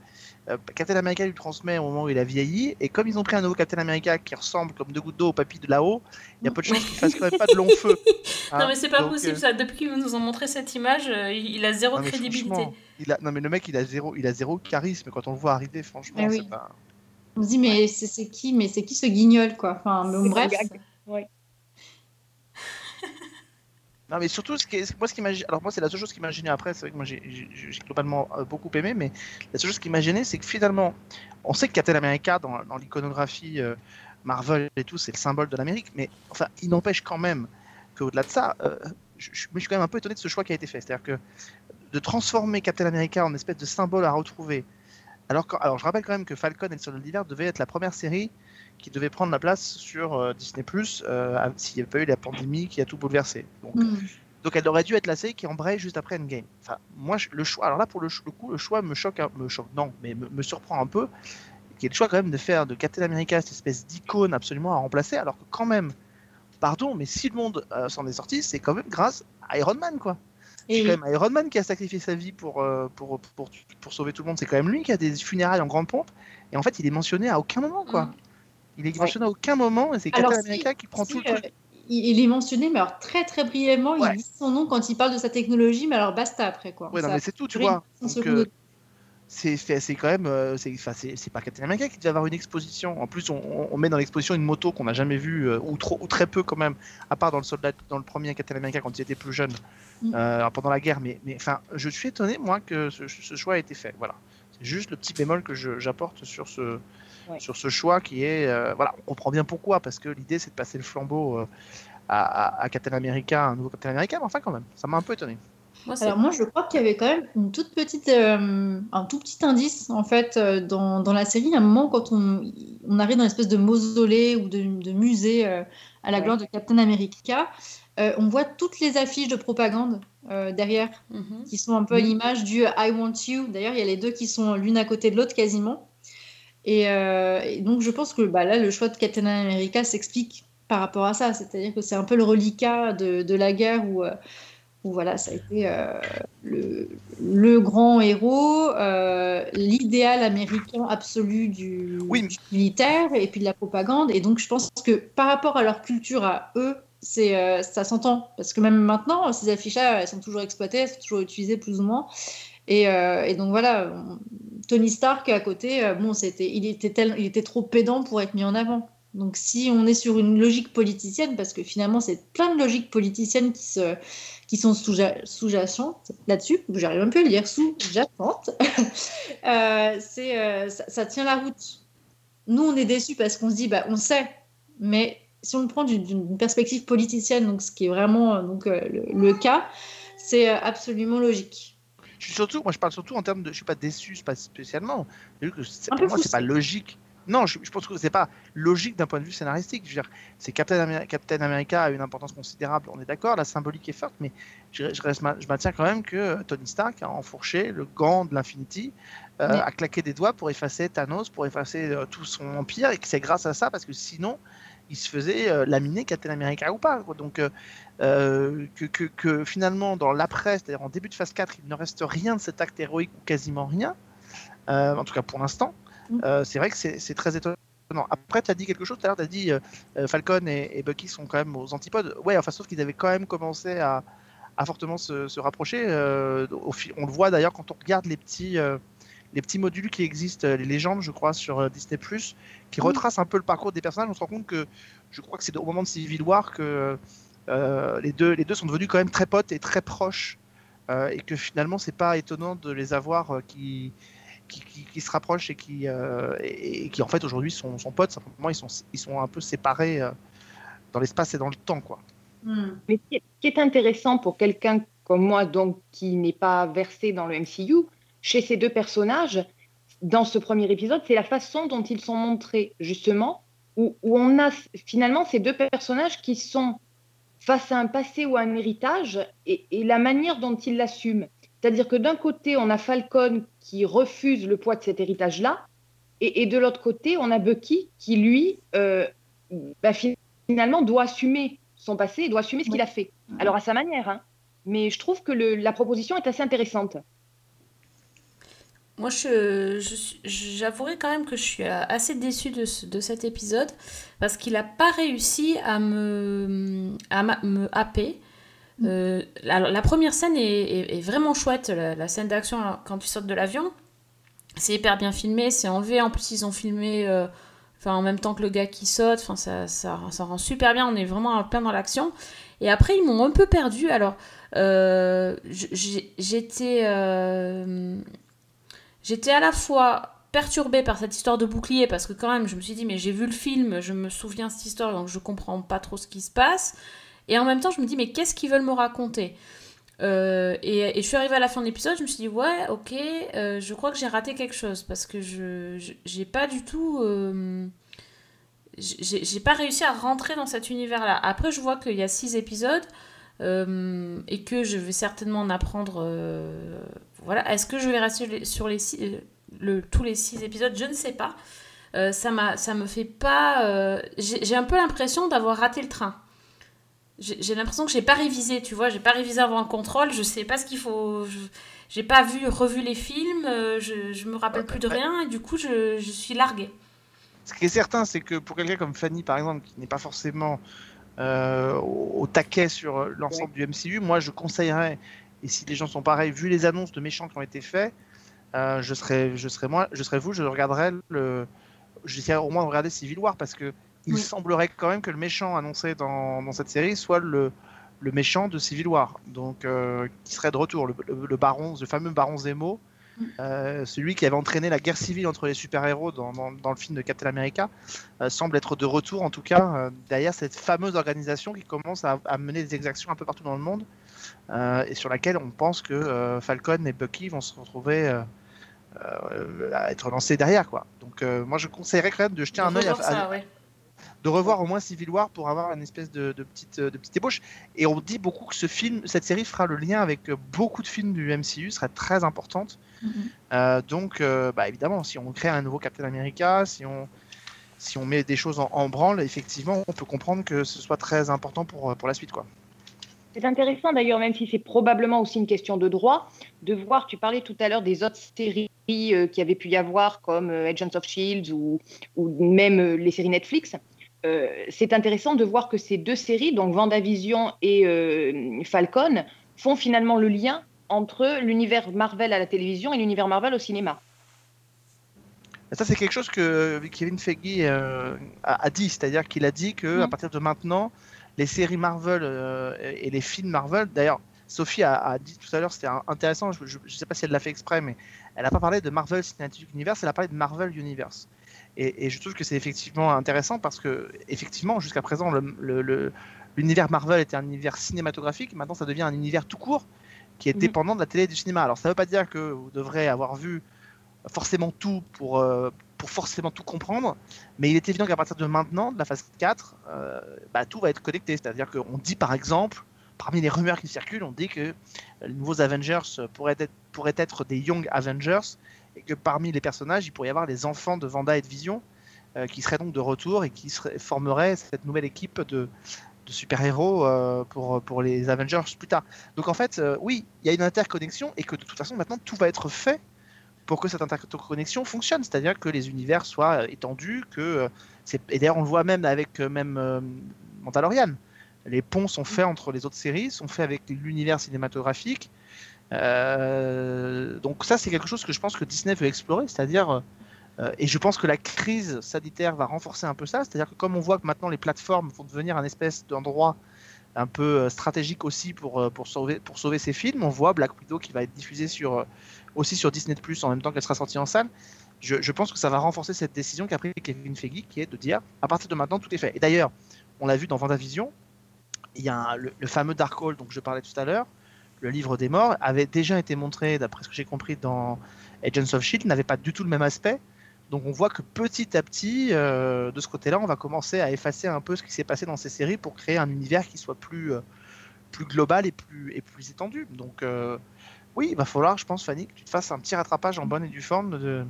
Captain America lui transmet au moment où il a vieilli, et comme ils ont pris un nouveau Captain America qui ressemble comme deux gouttes d'eau au papy de là-haut, il y a peu de chances qu'il fasse quand même pas de long feu. non, hein. mais c'est pas Donc, possible, euh, ça. Depuis qu'ils nous ont montré cette image, euh, il a zéro non, mais crédibilité. il a, non mais le mec, il a zéro, il a zéro charisme quand on le voit arriver. Franchement, oui. c'est pas. On se dit, mais c'est c'est qui, mais c'est qui ce guignol quoi? Enfin, bon, C'est bref. Ouais. Non, mais surtout, ce qui moi, ce alors moi, c'est la seule chose qui m'a gêné après. C'est vrai que moi, j'ai globalement euh, beaucoup aimé, mais la seule chose qui m'a gêné, c'est que finalement, on sait que Captain America, dans, l'iconographie euh, Marvel et tout, c'est le symbole de l'Amérique, mais enfin, il n'empêche quand même qu'au-delà de ça, euh, je, suis quand même un peu étonné de ce choix qui a été fait. C'est-à-dire que de transformer Captain America en espèce de symbole à retrouver. Alors, que- alors je rappelle quand même que Falcon et le Soldat d'hiver devaient être la première série qui devait prendre la place sur euh, Disney Plus s'il n'y avait pas eu la pandémie qui a tout bouleversé. Donc, Mm. donc elle aurait dû être la série qui embraye juste après Endgame. Enfin, moi, le choix. Alors là, pour le, coup, le choix me choque, me choque, non, mais me, me surprend un peu. Qui est le choix quand même de faire de Captain America cette espèce d'icône absolument à remplacer, alors que quand même, pardon, mais si le monde euh, s'en est sorti, c'est quand même grâce à Iron Man, quoi. Et C'est oui. quand même Iron Man qui a sacrifié sa vie pour, euh, pour, pour, pour sauver tout le monde. C'est quand même lui qui a des funérailles en grande pompe. Et en fait, il est mentionné à aucun moment, quoi. Il est mentionné à aucun moment, et c'est Captain si- America qui prend si, tout le euh, truc. il, est mentionné, mais alors très très brièvement, Ouais. il dit son nom quand il parle de sa technologie, mais alors basta après quoi. Ouais, non, mais c'est tout, tu vois. 15 Donc, secondes. euh, c'est quand même euh, c'est pas Captain America qui devait avoir une exposition en plus on, met dans l'exposition une moto qu'on n'a jamais vue ou trop ou très peu quand même à part dans le soldat dans le premier Captain America quand il était plus jeune Mm. euh, pendant la guerre mais mais enfin je suis étonné moi que ce, ce choix ait été fait voilà c'est juste le petit bémol que j'apporte sur ce Ouais. sur ce choix qui est euh, voilà on comprend bien pourquoi parce que l'idée c'est de passer le flambeau euh, à, à- à Captain America un nouveau Captain America mais enfin quand même ça m'a un peu étonné Moi, Alors moi, je crois qu'il y avait quand même une toute petite, euh, un tout petit indice en fait euh, dans, dans la série. À un moment, quand on, on arrive dans une espèce de mausolée ou de, de musée euh, à la Ouais. gloire de Captain America, euh, on voit toutes les affiches de propagande euh, derrière Mhm. qui sont un peu à Mhm. l'image du I want you. D'ailleurs, il y a les deux qui sont l'une à côté de l'autre quasiment. Et, euh, et donc, je pense que bah, là, le choix de Captain America s'explique par rapport à ça. C'est-à-dire que c'est un peu le reliquat de, de la guerre où, euh, où voilà, ça a été euh, le, le grand héros, euh, l'idéal américain absolu du, Oui, mais- du militaire et puis de la propagande. Et donc, je pense que par rapport à leur culture à eux, c'est ça s'entend. Parce que même maintenant, ces affiches-là, elles sont toujours exploitées, elles sont toujours utilisées plus ou moins. Et, euh, et donc voilà, on- Tony Stark à côté, euh, bon, c'était, il était tel, il était trop pédant pour être mis en avant. Donc si on est sur une logique politicienne, parce que finalement c'est plein de logiques politiciennes qui se, qui sont sous-ja- sous-jacentes là-dessus, j'arrive même plus à le dire, sous-jacentes, euh, ça, tient la route. Nous on est déçus parce qu'on se dit, bah on sait, mais si on le prend d'une, perspective politicienne, donc ce qui est vraiment donc le, cas, c'est absolument logique. Je suis surtout, moi je parle surtout en termes de, je suis pas déçu pas spécialement. Vu que pour moi c'est pas logique. Non, je, je pense que c'est pas logique d'un point de vue scénaristique. Je veux dire, c'est Captain, Ameri- Captain America a une importance considérable, on est d'accord, la symbolique est forte, mais je, je, reste, je maintiens quand même que Tony Stark a enfourché le gant de l'Infinity, euh, a claqué des doigts pour effacer Thanos, pour effacer euh, tout son empire, et que c'est grâce à ça, parce que sinon, il se faisait euh, laminer Captain America ou pas. quoi. Donc, euh, euh, que, que, que finalement, dans l'après, c'est-à-dire en début de phase 4, il ne reste rien de cet acte héroïque ou quasiment rien, euh, en tout cas pour l'instant, Mm. c'est vrai que c'est très étonnant. Après, tu as dit quelque chose tout à l'heure, tu as dit Falcon et, et Bucky sont quand même aux antipodes. Ouais, enfin, sauf qu'ils avaient quand même commencé à, à fortement se, se rapprocher. on le voit d'ailleurs quand on regarde les petits, les petits modules qui existent, euh, les légendes, je crois, sur euh, Disney+, qui Mhm. retracent un peu le parcours des personnages. On se rend compte que, je crois que c'est au moment de Civil War que euh, les, deux, les deux sont devenus quand même très potes et très proches. euh, et que finalement, c'est pas étonnant de les avoir euh, qui, qui, qui- qui se rapprochent et qui, euh, et, et qui en fait aujourd'hui sont, sont potes. Simplement, ils sont, ils sont un peu séparés euh, dans l'espace et dans le temps, quoi. Hmm. Mais ce qui est, ce qui est intéressant pour quelqu'un comme moi, donc qui n'est pas versé dans le MCU, chez ces deux personnages, dans ce premier épisode, c'est la façon dont ils sont montrés, justement, où, où on a finalement ces deux personnages qui sont face à un passé ou à un héritage et, et la manière dont ils l'assument. C'est-à-dire que d'un côté, on a Falcon qui refuse le poids de cet héritage-là, et, et de l'autre côté, on a Bucky qui, lui, euh, bah, finalement, doit assumer son passé et doit assumer ce qu'il a fait. Alors, à sa manière. hein. Mais je trouve que le- la proposition est assez intéressante. Moi, je, je j'avouerai quand même que je suis euh, assez déçue de, ce- de cet épisode parce qu'il n'a pas réussi à me, à ma- me happer. Euh, alors, la première scène est, est- est vraiment chouette, la, la scène d'action quand tu sautes de l'avion. C'est hyper bien filmé, c'est en V. En plus, ils ont filmé euh, enfin, en même temps que le gars qui saute. Enfin, ça, ça, ça rend super bien. On est vraiment en plein dans l'action. Et après, ils m'ont un peu perdu. Alors, euh, j'étais. euh, J'étais à la fois perturbée par cette histoire de bouclier parce que quand même je me suis dit mais j'ai vu le film, je me souviens cette histoire donc je comprends pas trop ce qui se passe. Et en même temps je me dis mais qu'est-ce qu'ils veulent me raconter? Euh, et, je suis arrivée à la fin de l'épisode, je me suis dit ouais ok euh, je crois que j'ai raté quelque chose parce que je j'ai pas du tout euh, j'ai pas réussi à rentrer dans cet univers là. Après je vois qu'il y a six épisodes euh, et que je vais certainement en apprendre. euh, voilà. Est-ce que je vais rester sur les six, euh, le, tous les six épisodes? Je ne sais pas. Euh, ça, m'a, ça me fait pas. j'ai, un peu l'impression d'avoir raté le train. J'ai, l'impression que j'ai pas révisé, tu vois. J'ai pas révisé avant le contrôle. Je sais pas ce qu'il faut. je- j'ai pas vu, revu les films. je, je me rappelle plus de rien. Et du coup, je, je suis larguée. Ce qui est certain, c'est que pour quelqu'un comme Fanny, par exemple, qui n'est pas forcément euh, au, au taquet sur euh, l'ensemble du MCU, moi je conseillerais, et si les gens sont pareils, vu les annonces de méchants qui ont été faits, euh, je serais, je serais moi, je serais vous, je regarderais le, j'essaierais au moins de regarder Civil War parce que il Oui. semblerait quand même que le méchant annoncé dans, dans cette série soit le, le méchant de Civil War, donc euh, qui serait de retour, le, le- le baron, le fameux baron Zemo. Euh, celui qui avait entraîné la guerre civile entre les super-héros dans, dans- dans le film de Captain America, euh, semble être de retour, en tout cas, euh, derrière cette fameuse organisation qui commence à, à mener des exactions un peu partout dans le monde, et sur laquelle on pense que Falcon et Bucky vont se retrouver à être lancés derrière. Quoi. Donc moi je conseillerais quand même de jeter un œil à, ça, à- ouais. de revoir au moins Civil War pour avoir une espèce de, de petite, de petite ébauche. Et on dit beaucoup que ce film, cette série fera le lien avec beaucoup de films du MCU, serait très importante. Euh, donc, euh, bah, évidemment, si on crée un nouveau Captain America, si on, si on met des choses en, branle, effectivement, on peut comprendre que ce soit très important pour, euh, pour la suite. Quoi. C'est intéressant d'ailleurs, même si c'est probablement aussi une question de droit, de voir, tu parlais tout à l'heure des autres séries euh, qui avaient pu y avoir, comme Agents of Shield ou, ou même les séries Netflix. C'est intéressant de voir que ces deux séries, donc Vendavision et Falcon, font finalement le lien entre l'univers Marvel à la télévision et l'univers Marvel au cinéma. Ça, c'est quelque chose que Kevin Feige euh, a, a dit, c'est-à-dire qu'il a dit que Mm. à partir de maintenant, les séries Marvel euh, et les films Marvel, d'ailleurs, Sophie a, a dit tout à l'heure, c'était intéressant, je ne sais pas si elle l'a fait exprès, mais elle n'a pas parlé de Marvel Cinematic Universe, elle a parlé de Marvel Universe. Et, et je trouve que c'est effectivement intéressant parce que, effectivement, jusqu'à présent, le- le- le- l'univers Marvel était un univers cinématographique, maintenant ça devient un univers tout court qui est Mhm. dépendant de la télé et du cinéma. Alors ça ne veut pas dire que vous devrez avoir vu forcément tout pour, euh, pour forcément tout comprendre, mais il est évident qu'à partir de maintenant, de la phase 4, euh, bah, tout va être connecté. C'est-à-dire qu'on dit par exemple, parmi les rumeurs qui circulent, on dit que les nouveaux Avengers pourraient être, pourraient être des Young Avengers et que parmi les personnages, il pourrait y avoir les enfants de Vanda et de Vision euh, qui seraient donc de retour et qui seraient- formeraient cette nouvelle équipe de, de super-héros euh, pour, pour les Avengers plus tard. Donc en fait, euh, oui, il y a une interconnexion et que de toute façon, maintenant, tout va être fait pour que cette interconnexion fonctionne, c'est-à-dire que les univers soient euh, étendus, que et d'ailleurs on le voit même avec même Mandalorian, les ponts sont faits entre les autres séries, sont faits avec l'univers cinématographique. Donc ça, c'est quelque chose que je pense que Disney veut explorer, c'est-à-dire, et je pense que la crise sanitaire va renforcer un peu ça, c'est-à-dire que comme on voit que maintenant les plateformes vont devenir un espèce d'endroit un peu euh, stratégique aussi pour, euh, pour, sauver, pour sauver ces films, on voit Black Widow qui va être diffusé sur, euh, aussi sur Disney en même temps qu'elle sera sortie en salle. Je, pense que ça va renforcer cette décision qu'a pris Kevin Feige, qui est de dire à partir de maintenant tout est fait. Et d'ailleurs, on l'a vu dans Vendavision, il y a le, le fameux Darkhold dont je parlais tout à l'heure, le livre des morts, avait déjà été montré, d'après ce que j'ai compris, dans Agents of Shield, n'avait pas du tout le même aspect. Donc on voit que petit à petit, euh, de ce côté-là, on va commencer à effacer un peu ce qui s'est passé dans ces séries pour créer un univers qui soit plus, euh, plus global et plus, et plus étendu. Donc euh, oui, il va falloir, je pense, Fanny, que tu te fasses un petit rattrapage en bonne et due forme de,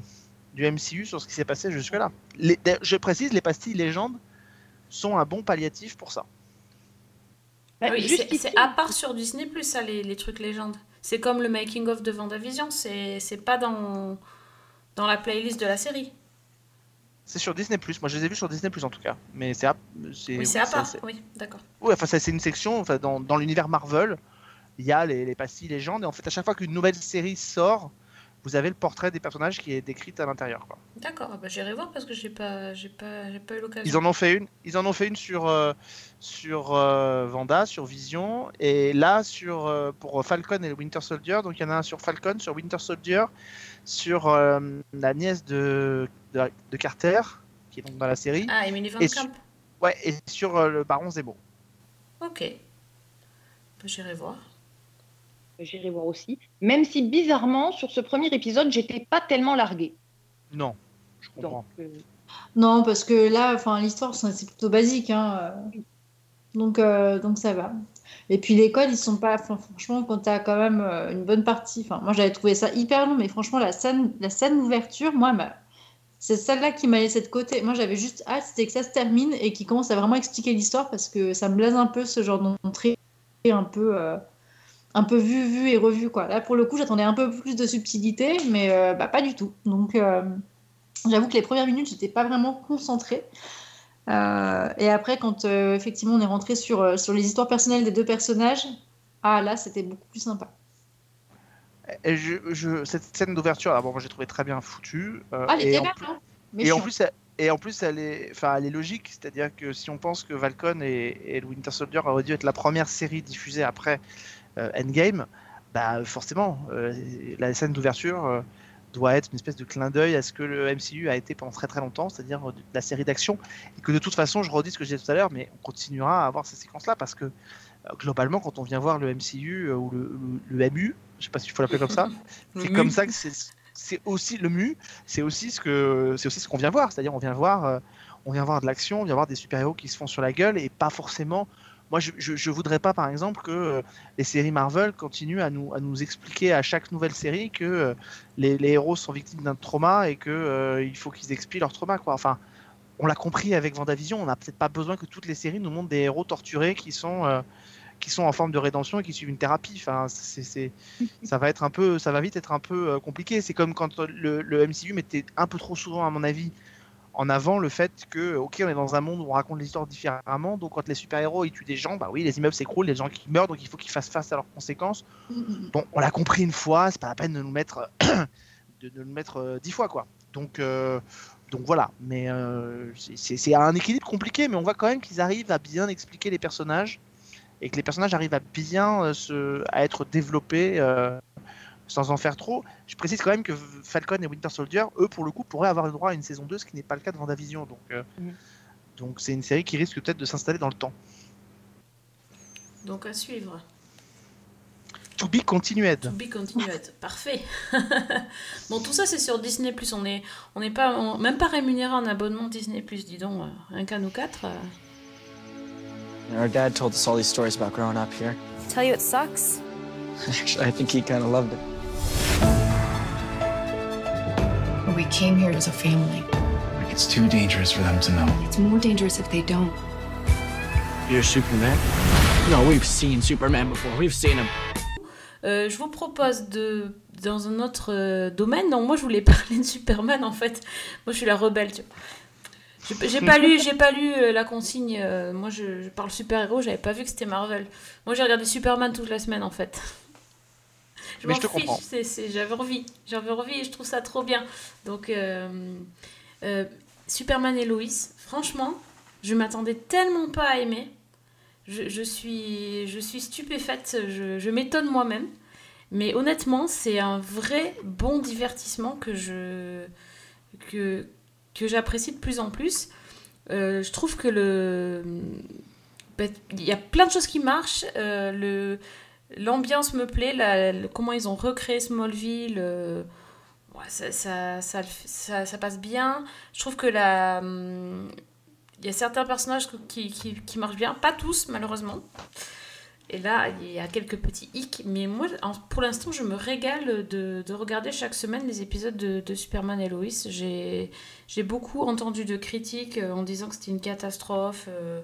du MCU sur ce qui s'est passé jusque-là. Je précise, les pastilles légendes sont un bon palliatif pour ça. Bah, oui, juste c'est à part sur Disney Plus, ça, les, les trucs légendes. C'est comme le making of de Vendavision, c'est c'est pas dans, dans la playlist de la série. C'est sur Disney+, moi je les ai vus sur Disney+, en tout cas. Mais c'est à, c'est- Oui, c'est à part, oui, d'accord. Ouais, enfin, c'est une section, enfin, dans, dans l'univers Marvel, il y a les, les pastilles légendes, et en fait, à chaque fois qu'une nouvelle série sort, vous avez le portrait des personnages qui est décrit à l'intérieur. quoi. D'accord, ah bah, j'irai voir parce que j'ai pas, j'ai pas, j'ai pas eu l'occasion. Ils en ont fait une, ils en ont fait une sur, euh, sur euh, Vanda, sur Vision, et là, sur, euh, pour Falcon et le Winter Soldier, donc il y en a un sur Falcon, sur Winter Soldier, sur euh, la nièce de, de, de Carter, qui est donc dans la série, Ah, Emily Van et, Camp. sur, ouais, et sur euh, le Baron Zemo. Ok. Bah, j'irai voir. J'irai voir aussi. Même si bizarrement, sur ce premier épisode, j'étais pas tellement larguée. Non, je comprends. Donc, euh, Non, parce que là, enfin, l'histoire, c'est plutôt basique. Hein. Donc, euh, donc ça va. Et puis les codes, ils sont pas. franchement, quand tu as quand même euh, une bonne partie. Enfin, moi, j'avais trouvé ça hyper long, mais franchement, la scène, la scène d'ouverture, moi, c'est celle-là qui m'a laissé de côté. Moi, j'avais juste hâte, c'était que ça se termine et qu'il commence à vraiment expliquer l'histoire parce que ça me blase un peu ce genre d'entrée un peu. euh, un peu vu, vu et revu quoi. Là pour le coup j'attendais un peu plus de subtilité mais euh, bah, pas du tout. Donc euh, J'avoue que les premières minutes, j'étais pas vraiment concentrée. Euh, et après, quand euh, effectivement on est rentré sur, euh, sur les histoires personnelles des deux personnages, ah là, c'était beaucoup plus sympa. Et je, je- cette scène d'ouverture, bon, moi j'ai trouvé très bien foutue. euh, Ah, elle était en belle, plus- hein Et en plus, elle- et en plus, elle est, enfin, elle est logique, c'est-à-dire que si on pense que Falcon et, et le Winter Soldier auraient dû être la première série diffusée après Endgame, bah forcément, la scène d'ouverture doit être une espèce de clin d'œil à ce que le MCU a été pendant très très longtemps, c'est-à-dire euh, la série d'action, et que de toute façon, je redis ce que j'ai dit tout à l'heure, mais on continuera à avoir ces séquences-là parce que euh, globalement, quand on vient voir le MCU euh, ou le, le- le MU, je sais pas si il faut l'appeler comme ça, c'est comme ça que c'est aussi le mu, c'est aussi ce que c'est aussi ce qu'on vient voir, c'est-à-dire on vient voir on vient voir de l'action, on vient voir des super-héros qui se font sur la gueule et pas forcément moi je, je voudrais pas par exemple que euh, les séries Marvel continuent à nous à nous expliquer à chaque nouvelle série que euh, les, les héros sont victimes d'un trauma et que euh, il faut qu'ils expient leur trauma quoi. Enfin, on l'a compris avec Vendavision, on n'a peut-être pas besoin que toutes les séries nous montrent des héros torturés qui sont euh, qui sont en forme de rédemption et qui suivent une thérapie. Enfin, c'est, ça va être un peu, ça va vite être un peu compliqué. C'est comme quand le, le MCU mettait un peu trop souvent, à mon avis, en avant le fait que, ok, on est dans un monde où on raconte l'histoire différemment. Donc, quand les super-héros ils tuent des gens, bah oui, les immeubles s'écroulent, les gens qui meurent, donc il faut qu'ils fassent face à leurs conséquences. Bon, on l'a compris une fois, c'est pas la peine de nous mettre, de, de nous mettre euh, dix fois, quoi. Donc, euh, donc voilà. Mais euh, c'est- un équilibre compliqué, mais on voit quand même qu'ils arrivent à bien expliquer les personnages et que les personnages arrivent à bien euh, se, à être développés sans en faire trop. Je précise quand même que Falcon et Winter Soldier, eux, pour le coup, pourraient avoir le droit à une saison 2, ce qui n'est pas le cas de Vendavision. Donc, euh, Mhm. donc c'est une série qui risque peut-être de s'installer dans le temps. Donc à suivre. To be continued. To be continued. Parfait. bon, tout ça c'est sur Disney Plus. On est, on n'est pas, on- même pas rémunéré en abonnement Disney Plus. Dis donc, euh, rien qu'à nous quatre. euh. Our dad told us all these stories about growing up here. Tell you it sucks? Actually, I think he kind of loved it. We came here as a family. It's too dangerous for them to know. It's more dangerous if they don't. You're Superman? No, we've seen Superman before. We've seen him. Euh, je vous propose de dans un autre euh, domaine. Non, moi je voulais parler de Superman en fait. Moi je suis la rebelle. Tu vois. J'ai pas lu, j'ai pas lu euh, la consigne. euh, moi, je, je parle super-héros, j'avais pas vu que c'était Marvel. Moi, j'ai regardé Superman toute la semaine en fait. Je Mais m'en je te fiche, comprends. c'est- c'est- j'avais envie. J'avais envie et je trouve ça trop bien. Donc, euh, euh, Superman et Lois, franchement, je m'attendais tellement pas à aimer. Je, je suis, je suis stupéfaite, je, je m'étonne moi-même. Mais honnêtement, c'est un vrai bon divertissement que je que, que j'apprécie de plus en plus. Euh, je trouve que le ben, il y a plein de choses qui marchent. euh, le l'ambiance me plaît, comment ils ont recréé Smallville. euh, ça, passe bien. Je trouve que la hum, il y a certains personnages qui, marchent bien, pas tous malheureusement. Et là, il y a quelques petits hicks, mais moi, pour l'instant, je me régale de, de regarder chaque semaine les épisodes de, Superman et Lois. J'ai j'ai beaucoup entendu de critiques euh, en disant que c'était une catastrophe. euh,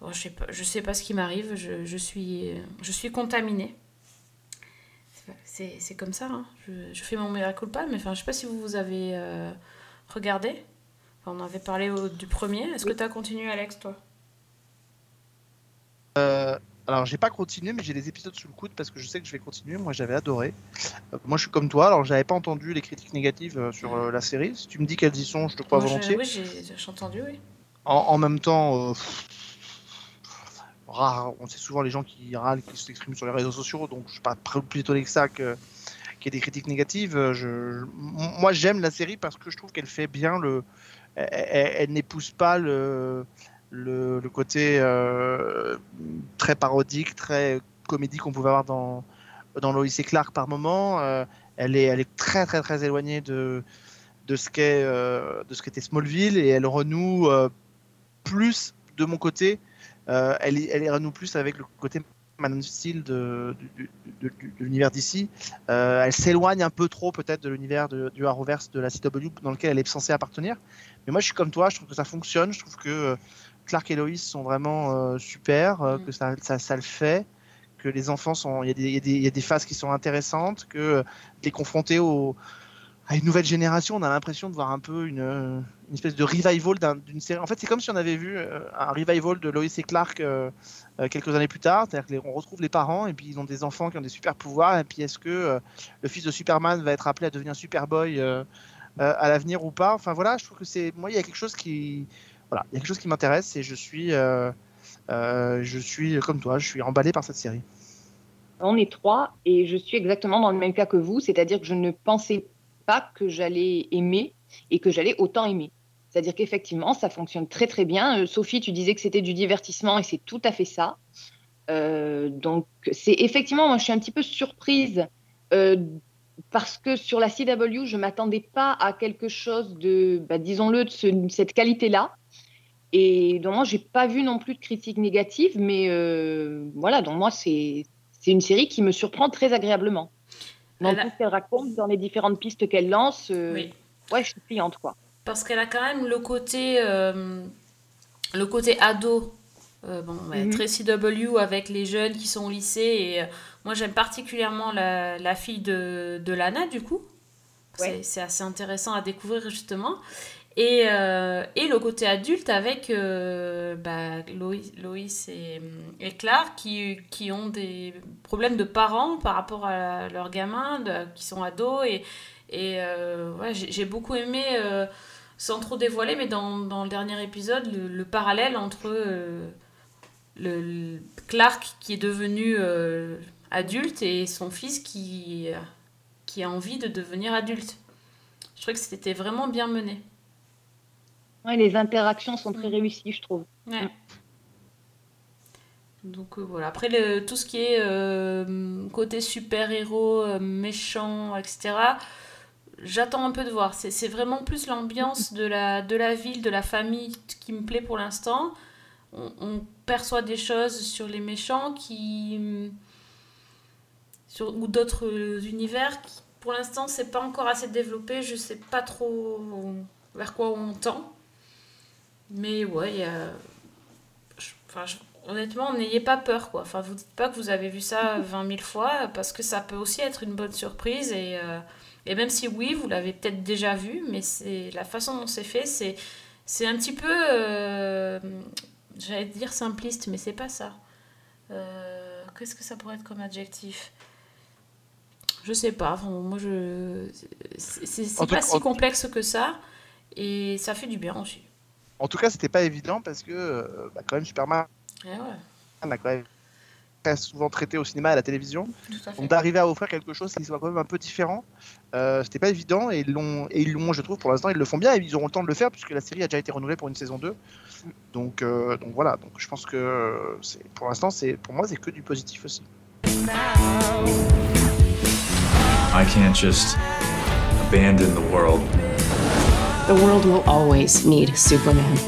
oh, je sais pas, je sais pas ce qui m'arrive, je, je suis, je suis contaminée. C'est pas- comme ça, hein. je, je fais mon mea culpa, mais enfin, je sais pas si vous, vous avez euh, regardé. Enfin, on avait parlé au- du premier. Est-ce que tu as continué, Alex, toi? Euh, alors, j'ai pas continué, mais j'ai des épisodes sous le coude parce que je sais que je vais continuer. Moi, j'avais adoré. Euh, moi, je suis comme toi. Alors, j'avais pas entendu les critiques négatives euh, sur la série. Si tu me dis qu'elles y sont, je te crois Moi, je- volontiers. Oui, j'ai entendu, oui. En, en même temps, pff, rare, on sait souvent les gens qui râlent, qui s'expriment sur les réseaux sociaux, donc je suis pas plus étonné que ça qu'il y ait des critiques négatives. Euh, moi, j'aime la série parce que je trouve qu'elle fait bien le. Elle, n'épouse pas le, côté euh, très parodique, très comédie qu'on pouvait avoir dans, dans Clark par moment. Euh, elle, est, elle est très, très, très éloignée de, de ce qu'est de ce qu'était Smallville et elle renoue plus de mon côté euh, elle, est- elle renoue plus avec le côté Man of Steel de, du- du- de l'univers d'ici. Elle s'éloigne un peu trop peut-être de l'univers de- du Arrowverse de la CW dans lequel elle est censée appartenir. Mais moi je suis comme toi je trouve que ça fonctionne je trouve que euh, Clark et Lois sont vraiment euh, super euh, que ça, ça, ça le fait que les enfants sont il y, a des- il y y a des phases qui sont intéressantes que euh, les confronter au à une nouvelle génération, on a l'impression de voir un peu une, euh, une espèce de revival d'un- d'une série. En fait, c'est comme si on avait vu euh, un revival de Lois et Clark euh, quelques années plus tard. C'est-à-dire qu'on retrouve les parents et puis ils ont des enfants qui ont des super pouvoirs. Et puis est-ce que le fils de Superman va être appelé à devenir Superboy à l'avenir ou pas? Enfin voilà, je trouve que c'est moi il y a quelque chose qui voilà, il y a quelque chose qui m'intéresse et je suis je suis comme toi, je suis emballé par cette série. On est trois et je suis exactement dans le même cas que vous, c'est-à-dire que je ne pensais pas que j'allais aimer et que j'allais autant aimer. C'est-à-dire qu'effectivement, ça fonctionne très très bien. Euh, Sophie, tu disais que c'était du divertissement et c'est tout à fait ça. Euh, donc, c'est effectivement, moi je suis un petit peu surprise euh, parce que sur la CW, je m'attendais pas à quelque chose de, bah, disons-le, de ce- cette qualité-là. Et donc, moi, j'ai pas vu non plus de critiques négatives, mais voilà, donc moi, c'est une série qui me surprend très agréablement. Dans Elle a- tout ce qu'elle raconte, dans les différentes pistes qu'elle lance, euh, Oui. ouais, je suis cliente, quoi. Parce qu'elle a quand même le côté, euh, le côté ado. Euh, bon, ouais, Mhm. très CW avec les jeunes qui sont au lycée. Et euh, moi, j'aime particulièrement la, la fille de, de Lana, du coup. C'est- C'est assez intéressant à découvrir, justement. Et, euh, et le côté adulte avec euh, bah, Loïs, et, et Clark qui, qui ont des problèmes de parents par rapport à leurs gamins qui sont ados. Et, et euh, ouais, j'ai beaucoup aimé, euh, sans trop dévoiler, mais dans, dans le dernier épisode, le, le parallèle entre euh, le, Clark qui est devenu euh, adulte et son fils qui, qui a envie de devenir adulte. Je trouvais que c'était vraiment bien mené. Ouais, les interactions sont très réussies, je trouve. Ouais. Donc euh, voilà. Après, le, tout ce qui est euh, côté super-héros, euh, méchant, etc., j'attends un peu de voir. C'est vraiment plus l'ambiance de la, de la ville, de la famille qui me plaît pour l'instant. On, on perçoit des choses sur les méchants qui. Sur, ou d'autres euh, univers qui, pour l'instant, c'est pas encore assez développé. Je sais pas trop vers quoi on tend. Mais ouais, il y a. je- Enfin, je- honnêtement, n'ayez pas peur, quoi. Enfin, vous dites pas que vous avez vu ça 20 000 fois, parce que ça peut aussi être une bonne surprise. Et, euh, et même si oui, vous l'avez peut-être déjà vu, mais c'est la façon dont c'est fait, c'est c'est un petit peu. euh, J'allais dire simpliste, mais c'est pas ça. Euh, Qu'est-ce que ça pourrait être comme adjectif? Je sais pas. Enfin, moi, je. C'est tout pas si en- complexe que ça. Et ça fait du bien aussi. En tout cas, c'était pas évident parce que, euh, bah, quand même, Superman ouais, a quand même très souvent traité au cinéma et à la télévision. à. Donc d'arriver à offrir quelque chose qui soit quand même un peu différent, euh, c'était pas évident et ils l'ont, et ils l'ont, je trouve, pour l'instant, ils le font bien et ils auront le temps de le faire puisque la série a déjà été renouvelée pour une saison 2. Donc, euh, donc voilà, donc je pense que euh, c'est, pour l'instant, c'est, pour moi, c'est que du positif aussi. I can't just abandon the world. The world will always need Superman.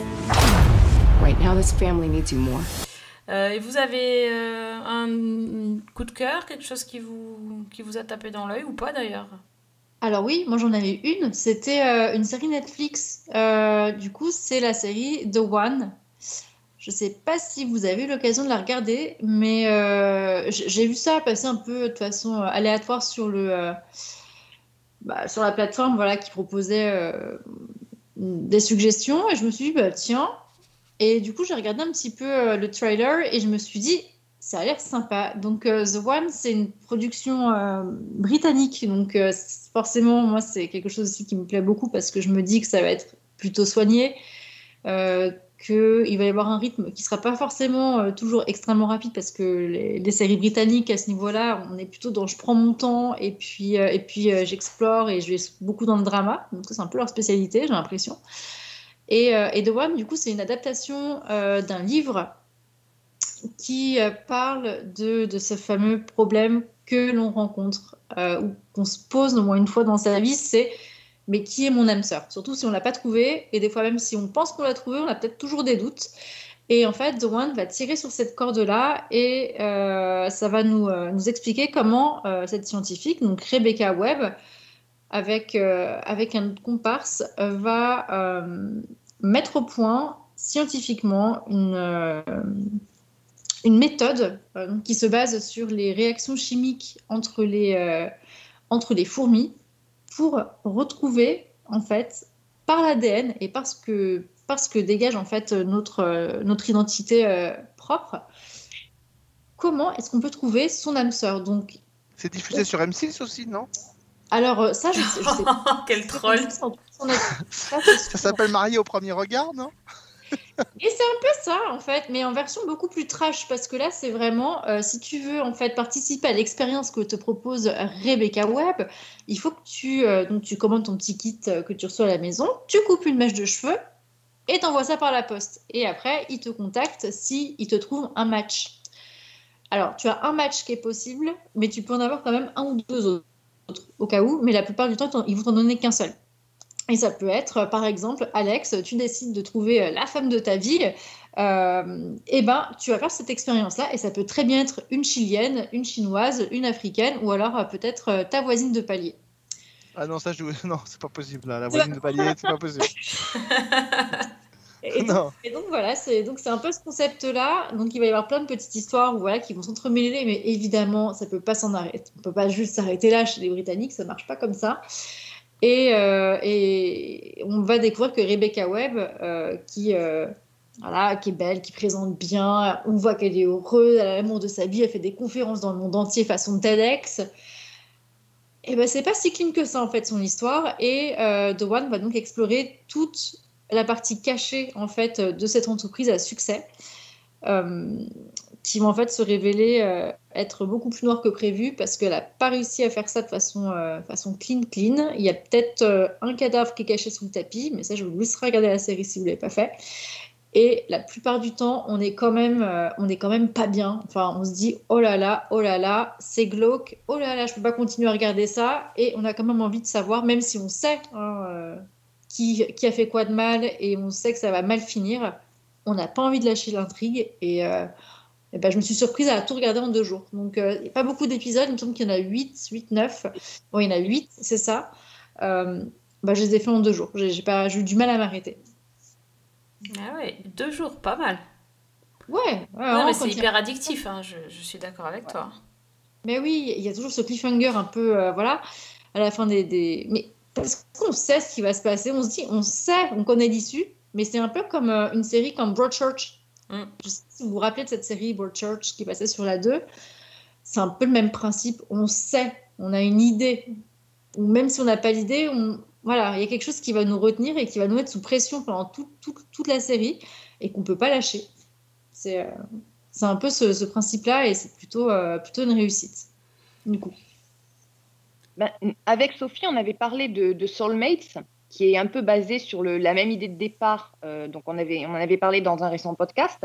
Right now, this family needs you more. Euh, et vous avez euh, un coup de cœur, quelque chose qui vous, qui vous a tapé dans l'œil ou pas d'ailleurs? Alors oui, moi j'en avais une. C'était euh, une série Netflix. Euh, du coup, c'est la série The One. Je sais pas si vous avez eu l'occasion de la regarder, mais euh, j'ai vu ça passer un peu de façon aléatoire sur le euh, bah, sur la plateforme, voilà, qui proposait euh, des suggestions, et je me suis dit bah tiens. Et du coup, j'ai regardé un petit peu euh, le trailer et je me suis dit ça a l'air sympa. Donc euh, The One, c'est une production britannique, donc forcément moi c'est quelque chose aussi qui me plaît beaucoup parce que je me dis que ça va être plutôt soigné, qu'il va y avoir un rythme qui sera pas forcément euh, toujours extrêmement rapide parce que les, séries britanniques à ce niveau-là, on est plutôt dans je prends mon temps et puis euh, et puis euh, j'explore et je vais beaucoup dans le drama. Donc c'est un peu leur spécialité, j'ai l'impression. Et, et The One, du coup, c'est une adaptation d'un livre qui parle de, de ce fameux problème que l'on rencontre ou qu'on se pose au moins une fois dans sa vie, c'est mais qui est mon âme sœur Surtout si on l'a pas trouvé, et des fois même si on pense qu'on l'a trouvé, on a peut-être toujours des doutes. Et en fait, The One va tirer sur cette corde-là et euh, ça va nous, euh, expliquer comment euh, cette scientifique, donc Rebecca Webb, avec, avec un comparse, va mettre au point scientifiquement une, une méthode qui se base sur les réactions chimiques entre les, entre les fourmis pour retrouver en fait par l'ADN et parce que parce que dégage en fait notre notre identité euh, propre comment est-ce qu'on peut trouver son âme sœur? Donc C'est diffusé sur M6 aussi, non? Alors euh, ça je sais, je sais pas Quel troll Ça, Ça s'appelle Marié au premier regard, non? Et c'est un peu ça, en fait, mais en version beaucoup plus trash, parce que là, c'est vraiment, euh, si tu veux, en fait, participer à l'expérience que te propose Rebecca Webb, il faut que tu, euh, tu commandes ton petit kit euh, que tu reçois à la maison, tu coupes une mèche de cheveux et t'envoies ça par la poste. Et après, il te contacte si il te trouve un match. Alors, tu as un match qui est possible, mais tu peux en avoir quand même un ou deux autres, au cas où, mais la plupart du temps, ils vont t'en donner qu'un seul. Et ça peut être, par exemple, Alex, tu décides de trouver euh, la femme de ta vie, euh, et ben, tu vas faire cette expérience-là, et ça peut très bien être une chilienne, une chinoise, une africaine, ou alors euh, peut-être euh, ta voisine de palier. Ah non, ça, je... non, c'est pas possible. Là. La voisine de palier, c'est pas possible. Donc, et donc voilà, c'est donc c'est un peu ce concept-là. Donc il va y avoir plein de petites histoires voilà, qui vont s'entremêler, mais évidemment, ça peut pas s'en arrêter. On peut pas juste s'arrêter là chez les Britanniques, ça marche pas comme ça. Et, euh, et on va découvrir que Rebecca Webb, euh, qui, euh, voilà, qui est belle, qui présente bien, on voit qu'elle est heureuse, elle a l'amour de sa vie, elle fait des conférences dans le monde entier façon TEDx. Et ben c'est pas si clean que ça en fait son histoire. Et The One va donc explorer toute la partie cachée en fait de cette entreprise à succès, qui va en fait se révéler euh, être beaucoup plus noire que prévu parce qu'elle n'a pas réussi à faire ça de façon, euh, clean clean. Il y a peut-être euh, un cadavre qui est caché sous le tapis, mais ça je vous laisserai regarder la série si vous l'avez pas fait. Et la plupart du temps, on est quand même, on est quand même pas bien. Enfin, on se dit oh là là, oh là là, c'est glauque, oh là là, je peux pas continuer à regarder ça. Et on a quand même envie de savoir, même si on sait hein, qui, qui a fait quoi de mal et on sait que ça va mal finir, on n'a pas envie de lâcher l'intrigue. Et, et ben, je me suis surprise à tout regarder en deux jours. Donc, euh, il n'y a pas beaucoup d'épisodes, il me semble qu'il y en a 8, 8, 9. Bon, il y en a 8, c'est ça. Euh, bah, je les ai fait en deux jours. J'ai pas- j'ai eu du mal à m'arrêter. Ah ouais, deux jours, pas mal. Ouais, ouais, non, mais c'est a- hyper addictif, hein, je, je suis d'accord avec toi. Mais oui, il y a toujours ce cliffhanger un peu, euh, voilà, à la fin des, des... Mais parce qu'on sait ce qui va se passer, on se dit, on sait, on connaît l'issue, Mais c'est un peu comme euh, une série comme Broadchurch. Mm. Je sais pas si vous vous rappelez de cette série Broadchurch qui passait sur la 2. C'est un peu le même principe. On sait, on a une idée. Ou même si on n'a pas l'idée, on... voilà, il y a quelque chose qui va nous retenir et qui va nous mettre sous pression pendant tout- tout- toute la série et qu'on ne peut pas lâcher. C'est euh, un peu ce, ce principe-là et c'est plutôt, euh, plutôt une réussite. Du coup. Ben, avec Sophie, on avait parlé de, de Soulmates, qui est un peu basé sur le- la même idée de départ. euh, donc, on, avait, on en avait parlé dans un récent podcast.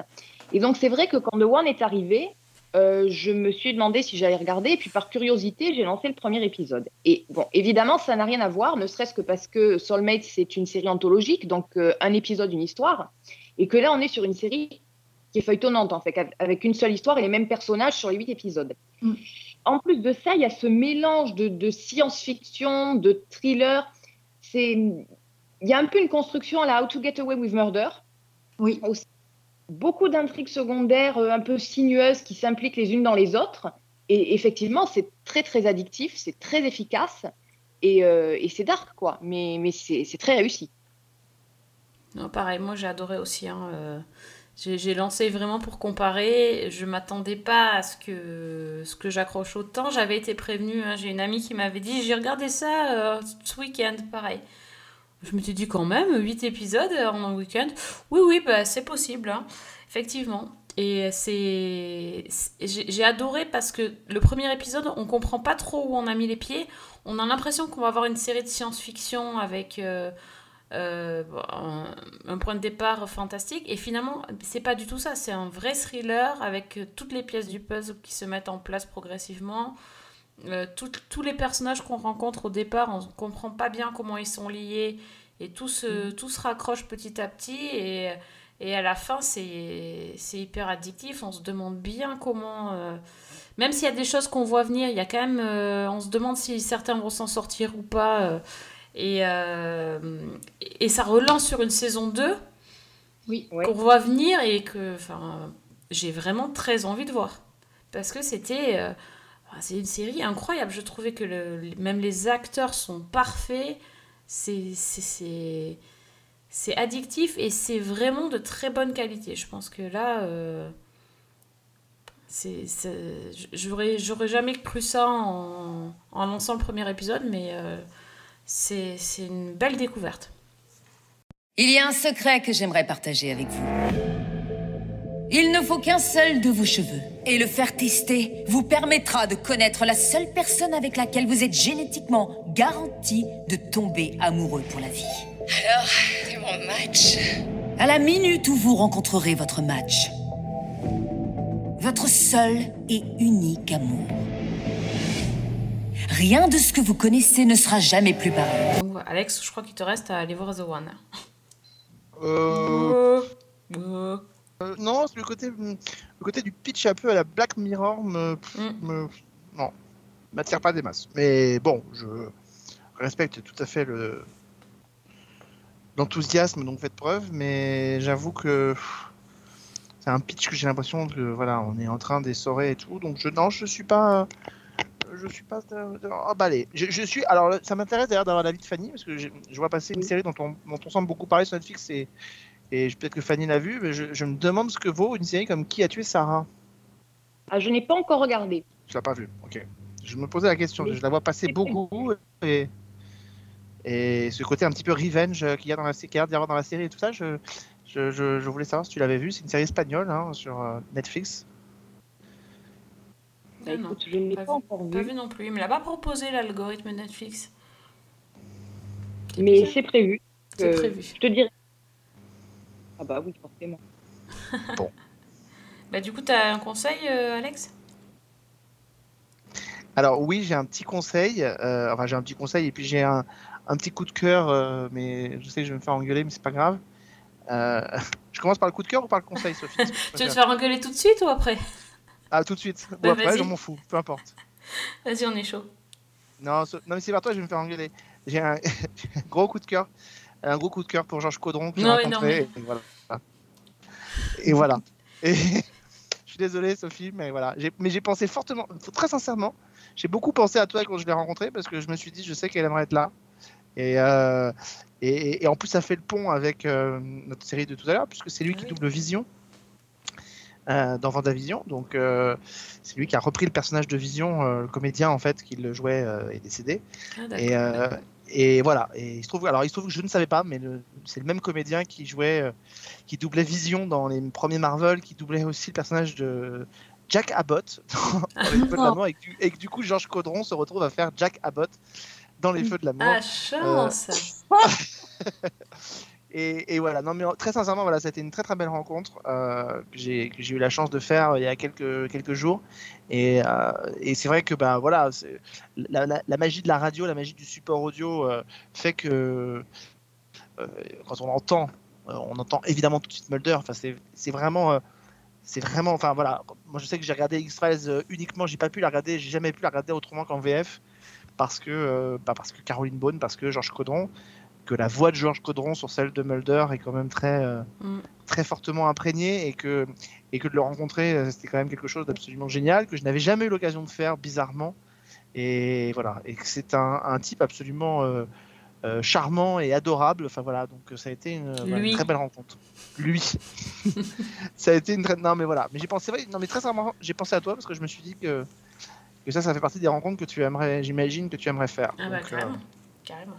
Et donc, c'est vrai que quand The One est arrivé, euh, je me suis demandé si j'allais regarder. Et puis, par curiosité, j'ai lancé le premier épisode. Et bon, évidemment, ça n'a rien à voir, ne serait-ce que parce que Soulmates, c'est une série anthologique, donc euh, un épisode, une histoire. Et que là, on est sur une série qui est feuilletonnante, en fait, avec une seule histoire et les mêmes personnages sur les huit épisodes. En plus de ça, il y a ce mélange de, de science-fiction, de thriller. C'est, il y a un peu une construction à la How to Get Away with Murder. Oui. Beaucoup d'intrigues secondaires euh, un peu sinueuses qui s'impliquent les unes dans les autres. Et effectivement, c'est très très addictif, c'est très efficace et, euh, et c'est dark quoi. Mais, mais c'est, c'est très réussi. Non, pareil, moi j'ai adoré aussi. hein, euh, j'ai lancé vraiment pour comparer. Je m'attendais pas à ce que, ce que j'accroche autant. J'avais été prévenue. hein, j'ai une amie qui m'avait dit j'ai regardé ça euh, ce week-end, pareil. Je me suis dit quand même, 8 épisodes en un week-end. Oui, oui, bah, c'est possible, hein, effectivement. Et j'ai adoré parce que le premier épisode, on comprend pas trop où on a mis les pieds. On a l'impression qu'on va avoir une série de science-fiction avec. euh, euh, un, un point de départ fantastique. Et finalement c'est pas du tout ça. C'est un vrai thriller avec euh, toutes les pièces du puzzle qui se mettent en place progressivement. Euh, tout- tous les personnages qu'on rencontre au départ on comprend pas bien comment ils sont liés. Et tout se, tout se raccroche petit à petit. Et, et à la fin c'est c'est hyper addictif. On se demande bien comment euh, même s'il y a des choses qu'on voit venir il y a quand même on se demande si certains vont s'en sortir ou pas et, euh, et ça relance sur une saison 2 oui. qu'on voit venir et que enfin, j'ai vraiment très envie de voir. Parce que c'était. euh, c'est une série incroyable. Je trouvais que le- même les acteurs sont parfaits. C'est. c'est- C'est c'est addictif et c'est vraiment de très bonne qualité. Je pense que là. euh, c'est, j'aurais, j'aurais jamais cru ça en, en lançant le premier épisode, mais euh, c'est, c'est une belle découverte. Il y a un secret que j'aimerais partager avec vous. Il ne faut qu'un seul de vos cheveux. Et le faire tester vous permettra de connaître la seule personne avec laquelle vous êtes génétiquement garanti de tomber amoureux pour la vie. Alors, c'est mon match? À la minute où vous rencontrerez votre match. Votre seul et unique amour. Rien de ce que vous connaissez ne sera jamais plus pareil. Donc, Alex, je crois qu'il te reste à aller voir The One. Euh... euh, non, c'est le côté, le côté du pitch un peu à la Black Mirror me, me- non, m'attire pas des masses. Mais bon, je respecte tout à fait le l'enthousiasme dont vous faites preuve, mais j'avoue que c'est un pitch que j'ai l'impression que voilà, on est en train d'essorer et tout, donc je non, je suis pas je suis pas emballé. Je, je suis alors ça m'intéresse d'ailleurs d'avoir l'avis de Fanny parce que je, je vois passer une série dont on, dont on semble beaucoup parler sur Netflix et, et peut-être que Fanny l'a vu, mais je, je me demande ce que vaut une série comme Qui a tué Sarah? Ah, je n'ai pas encore regardé. Tu l'as pas vu, ok. Je me posais la question, je la vois passer beaucoup et, et ce côté un petit peu revenge euh, qu'il y a dans la, qu'il y a dans la série et tout ça, je, je, je- je voulais savoir si tu l'avais vu. C'est une série espagnole hein, sur euh, Netflix. Ah non, je ne l'ai pas, pas vu, encore pas vu. non plus. Il me l'a pas proposé l'algorithme Netflix. Mais c'est prévu. C'est Euh, prévu. Je te dirai. Ah bah oui, forcément. Bah, du coup, t'as un conseil, euh, Alex? Alors oui, j'ai un petit conseil. euh, enfin, j'ai un petit conseil et puis j'ai un, un petit coup de cœur, euh, mais je sais que je vais me faire engueuler, mais c'est pas grave. Euh, je commence par le coup de cœur ou par le conseil, Sophie? Tu Tu veux te faire engueuler tout de suite ou après? Ah, tout de suite. Ou Bah, après, vas-y. je m'en fous, peu importe. Vas-y, on est chaud. Non, non mais c'est par toi, je vais me faire engueuler. J'ai un, gros coup de cœur. Un gros coup de cœur pour Georges Caudron que j'ai rencontré. Et voilà. Et voilà. Et je suis désolé, Sophie, mais voilà. Mais j'ai pensé fortement, très sincèrement, j'ai beaucoup pensé à toi quand je l'ai rencontré parce que je me suis dit, je sais qu'elle aimerait être là. Et, euh, et, et en plus, ça fait le pont avec euh, notre série de tout à l'heure, puisque c'est lui qui double Vision euh, dans Vendavision. Donc, euh, c'est lui qui a repris le personnage de Vision, euh, le comédien en fait qui le jouait euh, est décédé. Ah, et, euh, et voilà. Et il se trouve, alors il se trouve que je ne savais pas, mais c'est le même comédien qui jouait, euh, qui doublait Vision dans les premiers Marvel, qui doublait aussi le personnage de Jack Abbott dans Les Feux de la Mort, et que, du, et que du coup Georges Caudron se retrouve à faire Jack Abbott dans Les Feux de la Mort. Ah, chance Et, voilà, non mais très sincèrement, voilà, c'était une très très belle rencontre euh, que j'ai eu la chance de faire euh, il y a quelques jours. Et, euh, et c'est vrai que bah voilà, la, magie de la radio, la magie du support audio fait que quand on entend, on entend évidemment tout de suite Mulder. C'est vraiment c'est vraiment, enfin voilà, moi je sais que j'ai regardé X-Files uniquement, j'ai pas pu la regarder, j'ai jamais pu la regarder autrement qu'en VF parce que, bah, parce que Caroline Bone, parce que Georges Caudron, que la voix de Georges Caudron sur celle de Mulder est quand même très, euh, Mm. très fortement imprégnée et que, et que de le rencontrer, euh, c'était quand même quelque chose d'absolument génial que je n'avais jamais eu l'occasion de faire bizarrement. Et voilà, et que c'est un, un type absolument euh, euh, charmant et adorable. Enfin voilà, donc ça a été une, voilà, une Lui. très belle rencontre. Lui, ça a été une très. Non mais voilà, mais j'ai pensé, non mais très sincèrement, j'ai pensé à toi parce que je me suis dit que que ça, ça fait partie des rencontres que tu aimerais, j'imagine que tu aimerais faire. Ah bah Donc, carrément. Carrément.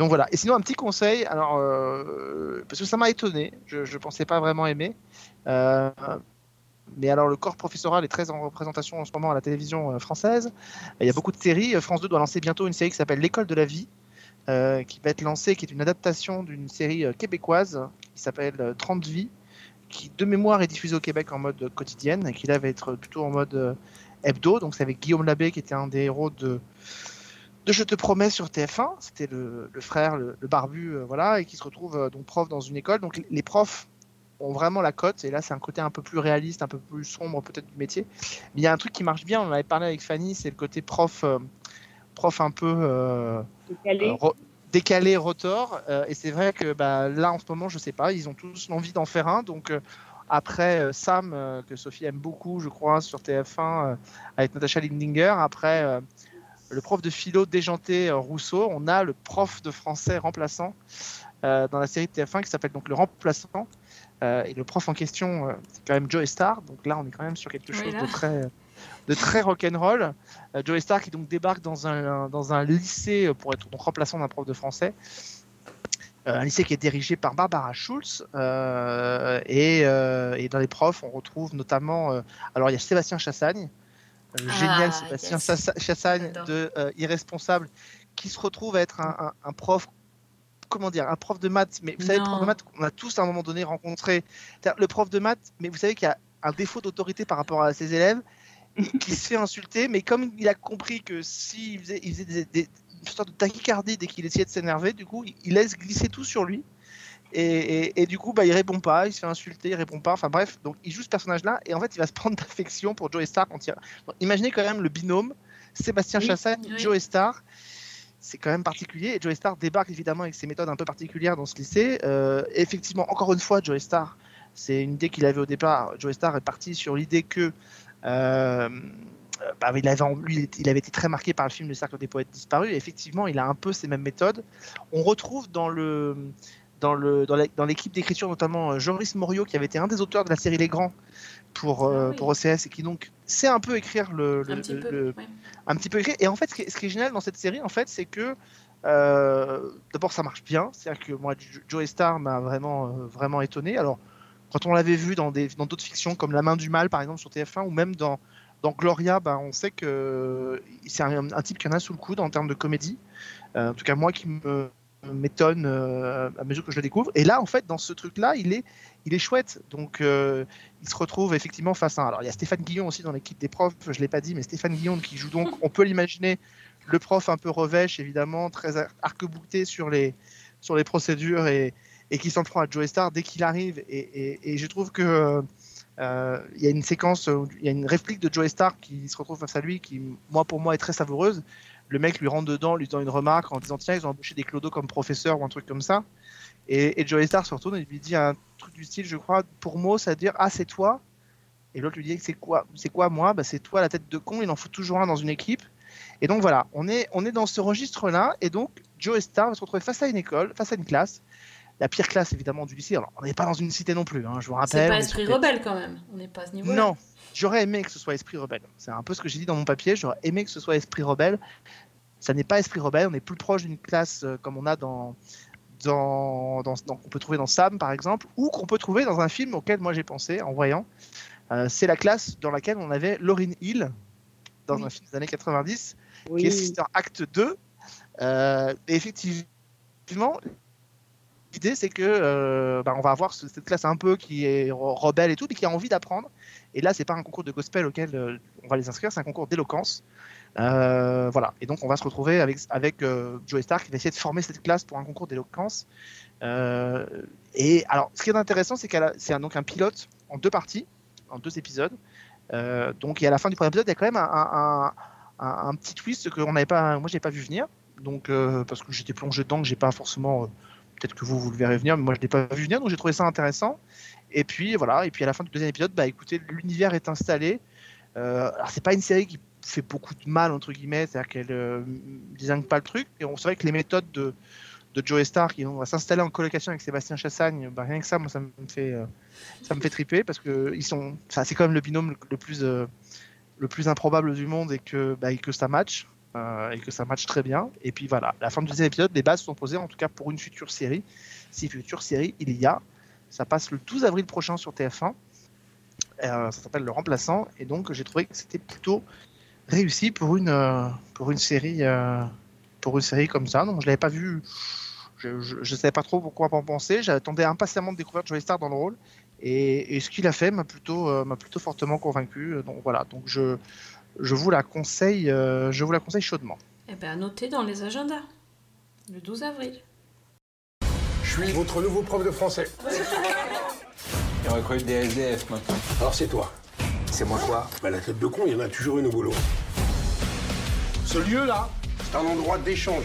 Donc voilà. Et sinon, un petit conseil, alors, euh, parce que ça m'a étonné, je ne pensais pas vraiment aimer. Euh, mais alors, le corps professoral est très en représentation en ce moment à la télévision euh, française. Il y a beaucoup de séries. France 2 doit lancer bientôt une série qui s'appelle L'école de la vie, qui va être lancée, qui est une adaptation d'une série québécoise qui s'appelle euh, 30 vies, qui de mémoire est diffusée au Québec en mode quotidienne, qui là va être plutôt en mode hebdo. Donc c'est avec Guillaume Labbé, qui était un des héros de de Je te promets sur TF1. C'était le, le frère, le, le barbu, euh, voilà, et qui se retrouve euh, donc prof dans une école. Donc les profs ont vraiment la cote, et là c'est un côté un peu plus réaliste, un peu plus sombre peut-être du métier. Mais il y a un truc qui marche bien, on en avait parlé avec Fanny, c'est le côté prof, euh, prof un peu Décalé. ro- décalé, rotor. euh, et c'est vrai que bah, là en ce moment, je sais pas, ils ont tous l'envie d'en faire un. Donc après Sam, que Sophie aime beaucoup, je crois, sur TF1, euh, avec Natasha Lindinger. Après le prof de philo déjanté euh, Rousseau, on a le prof de français remplaçant euh, dans la série de TF1 qui s'appelle donc Le Remplaçant. Euh, et le prof en question, euh, c'est quand même Joe Star. Donc là, on est quand même sur quelque chose de très, de très rock'n'roll. Joe Star qui donc débarque dans un, dans un lycée pour être donc remplaçant d'un prof de français. Un lycée qui est dirigé par Barbara Schulz. et, et dans les profs, on retrouve notamment. alors, il y a Sébastien Chassagne, Ah, génial Sébastien yes. Chassagne de euh, Irresponsable, qui se retrouve à être un, un- un prof. Comment dire, un prof de maths, mais vous savez, le prof de maths, on a tous à un moment donné rencontré le prof de maths, mais vous savez qu'il y a un défaut d'autorité par rapport à ses élèves, qui se fait insulter, mais comme il a compris que s'il faisait, il faisait des, des- une sorte de tachycardie dès qu'il essayait de s'énerver, du coup, il, il laisse glisser tout sur lui. Et, et- et du coup, bah, il répond pas, il se fait insulter, il répond pas. Enfin bref, donc il joue ce personnage-là, et en fait, il va se prendre d'affection pour Joe Star quand il. Donc, imaginez quand même le binôme Sébastien Oui, Chassagne, oui. Joe Star. C'est quand même particulier. Et Joe Star débarque évidemment avec ses méthodes un peu particulières dans ce lycée. Euh, effectivement, encore une fois, Joe Star, c'est une idée qu'il avait au départ. Joe Star est parti sur l'idée que euh, bah, il, avait, lui, il avait été très marqué par le film Le Cercle des Poètes Disparus. Et effectivement, il a un peu ces mêmes méthodes. On retrouve dans le dans le dans l'équipe d'écriture notamment euh, Joris Morio qui avait été un des auteurs de la série Les Grands pour euh, Ah oui. pour OCS et qui donc sait un peu écrire le, le- Un petit le- peu. le- ouais. un petit peu écrit. Et en fait, ce qui est, ce qui est génial dans cette série, en fait, c'est que euh, d'abord ça marche bien. C'est-à-dire que moi, Jo- Joe Star m'a vraiment, euh, vraiment étonné. Alors, quand on l'avait vu dans des, dans d'autres fictions comme La Main du Mal, par exemple, sur TF1, ou même dans, dans Gloria, ben, on sait que c'est un, un type qui en a sous le coude en termes de comédie. En tout cas, moi qui me m'étonne euh, à mesure que je le découvre. Et là, en fait, dans ce truc-là, il est, il est chouette. Donc, euh, il se retrouve effectivement face à. un- Alors, il y a Stéphane Guillon aussi dans l'équipe des profs. Je l'ai pas dit, mais Stéphane Guillon qui joue donc. On peut l'imaginer, le prof un peu revêche, évidemment, très ar- arc-bouté sur les sur les procédures et, et qui s'en prend à Joe Star dès qu'il arrive. Et, et- et je trouve que euh, euh, il y a une séquence, il y a une réplique de Joe Star qui se retrouve face à lui, qui moi pour moi est très savoureuse. Le mec lui rentre dedans, lui donne une remarque en disant tiens ils ont embauché des clodos comme professeur ou un truc comme ça. Et, et Joe Star se retourne et lui dit un truc du style je crois pour mots ça veut dire ah c'est toi. Et l'autre lui dit c'est quoi c'est quoi moi? Bah, c'est toi la tête de con il en faut toujours un dans une équipe. Et donc voilà, on est, on est dans ce registre-là, et donc Joe Star va se retrouver face à une école, face à une classe, la pire classe évidemment du lycée. Alors, on n'est pas dans une cité non plus, hein, je vous rappelle. C'est pas esprit rebelle quand même. On n'est pas à ce niveau-là. Non, j'aurais aimé que ce soit esprit rebelle. C'est un peu ce que j'ai dit dans mon papier. J'aurais aimé que ce soit esprit rebelle. Ça n'est pas esprit rebelle. On est plus proche d'une classe euh, comme on a dans, dans, dans, dans- qu'on peut trouver dans Sam par exemple, ou qu'on peut trouver dans un film auquel moi j'ai pensé en voyant. Euh, c'est la classe dans laquelle on avait Lauryn Hill dans Oui. un film des années 90, Oui. qui est Sister Act 2. Euh, et effectivement, l'idée c'est que euh, bah, on va avoir ce- cette classe un peu qui est re- rebelle et tout, mais qui a envie d'apprendre. Et là, c'est pas un concours de gospel auquel euh, on va les inscrire, c'est un concours d'éloquence. Euh, voilà. Et donc, on va se retrouver avec, avec euh, Joey Stark qui va essayer de former cette classe pour un concours d'éloquence. Euh, et alors, ce qui est intéressant, c'est qu'elle a- c'est donc un pilote en deux parties, en deux épisodes. Donc, et à la fin du premier épisode, il y a quand même un, un- petit twist que on n'avait pas, moi, pas vu venir. Donc, parce que j'étais plongé dedans, que j'ai pas forcément. Peut-être que vous, vous le verrez venir, mais moi, je l'ai pas vu venir, donc j'ai trouvé ça intéressant. Et puis voilà, et puis à la fin du deuxième épisode, bah écoutez, l'univers est installé. Euh, alors c'est pas une série qui fait beaucoup de mal entre guillemets, c'est-à-dire qu'elle euh, désigne pas le truc. Et on savait que les méthodes de, de Joe Star qui vont s'installer en colocation avec Sébastien Chassagne, bah, rien que ça, moi ça me fait euh, ça me fait triper parce que ils sont, c'est quand même le binôme le, plus euh, le plus improbable du monde et que bah, et que ça match. euh, et que ça match très bien. Et puis voilà, à la fin du deuxième épisode, les bases sont posées en tout cas pour une future série. Si future série il y a, ça passe le 12 avril prochain sur TF1. Euh, ça s'appelle Le Remplaçant. Et donc, j'ai trouvé que c'était plutôt réussi pour une, euh, pour une, série, euh, pour une série comme ça. Donc, je l'avais pas vu. Je ne savais pas trop pourquoi en penser. J'attendais impatiemment de découvrir Joey Star dans le rôle. Et, ce qu'il a fait m'a plutôt, m'a plutôt fortement convaincu. Donc voilà, donc je, je vous la conseille, je vous la conseille chaudement. Eh bien, notez dans les agendas. Le 12 avril. Je suis votre nouveau prof de français. On recrute des SDF maintenant. Alors c'est toi. C'est moi quoi Bah, la tête de con, il y en a toujours une au boulot. Ce lieu-là, c'est un endroit d'échange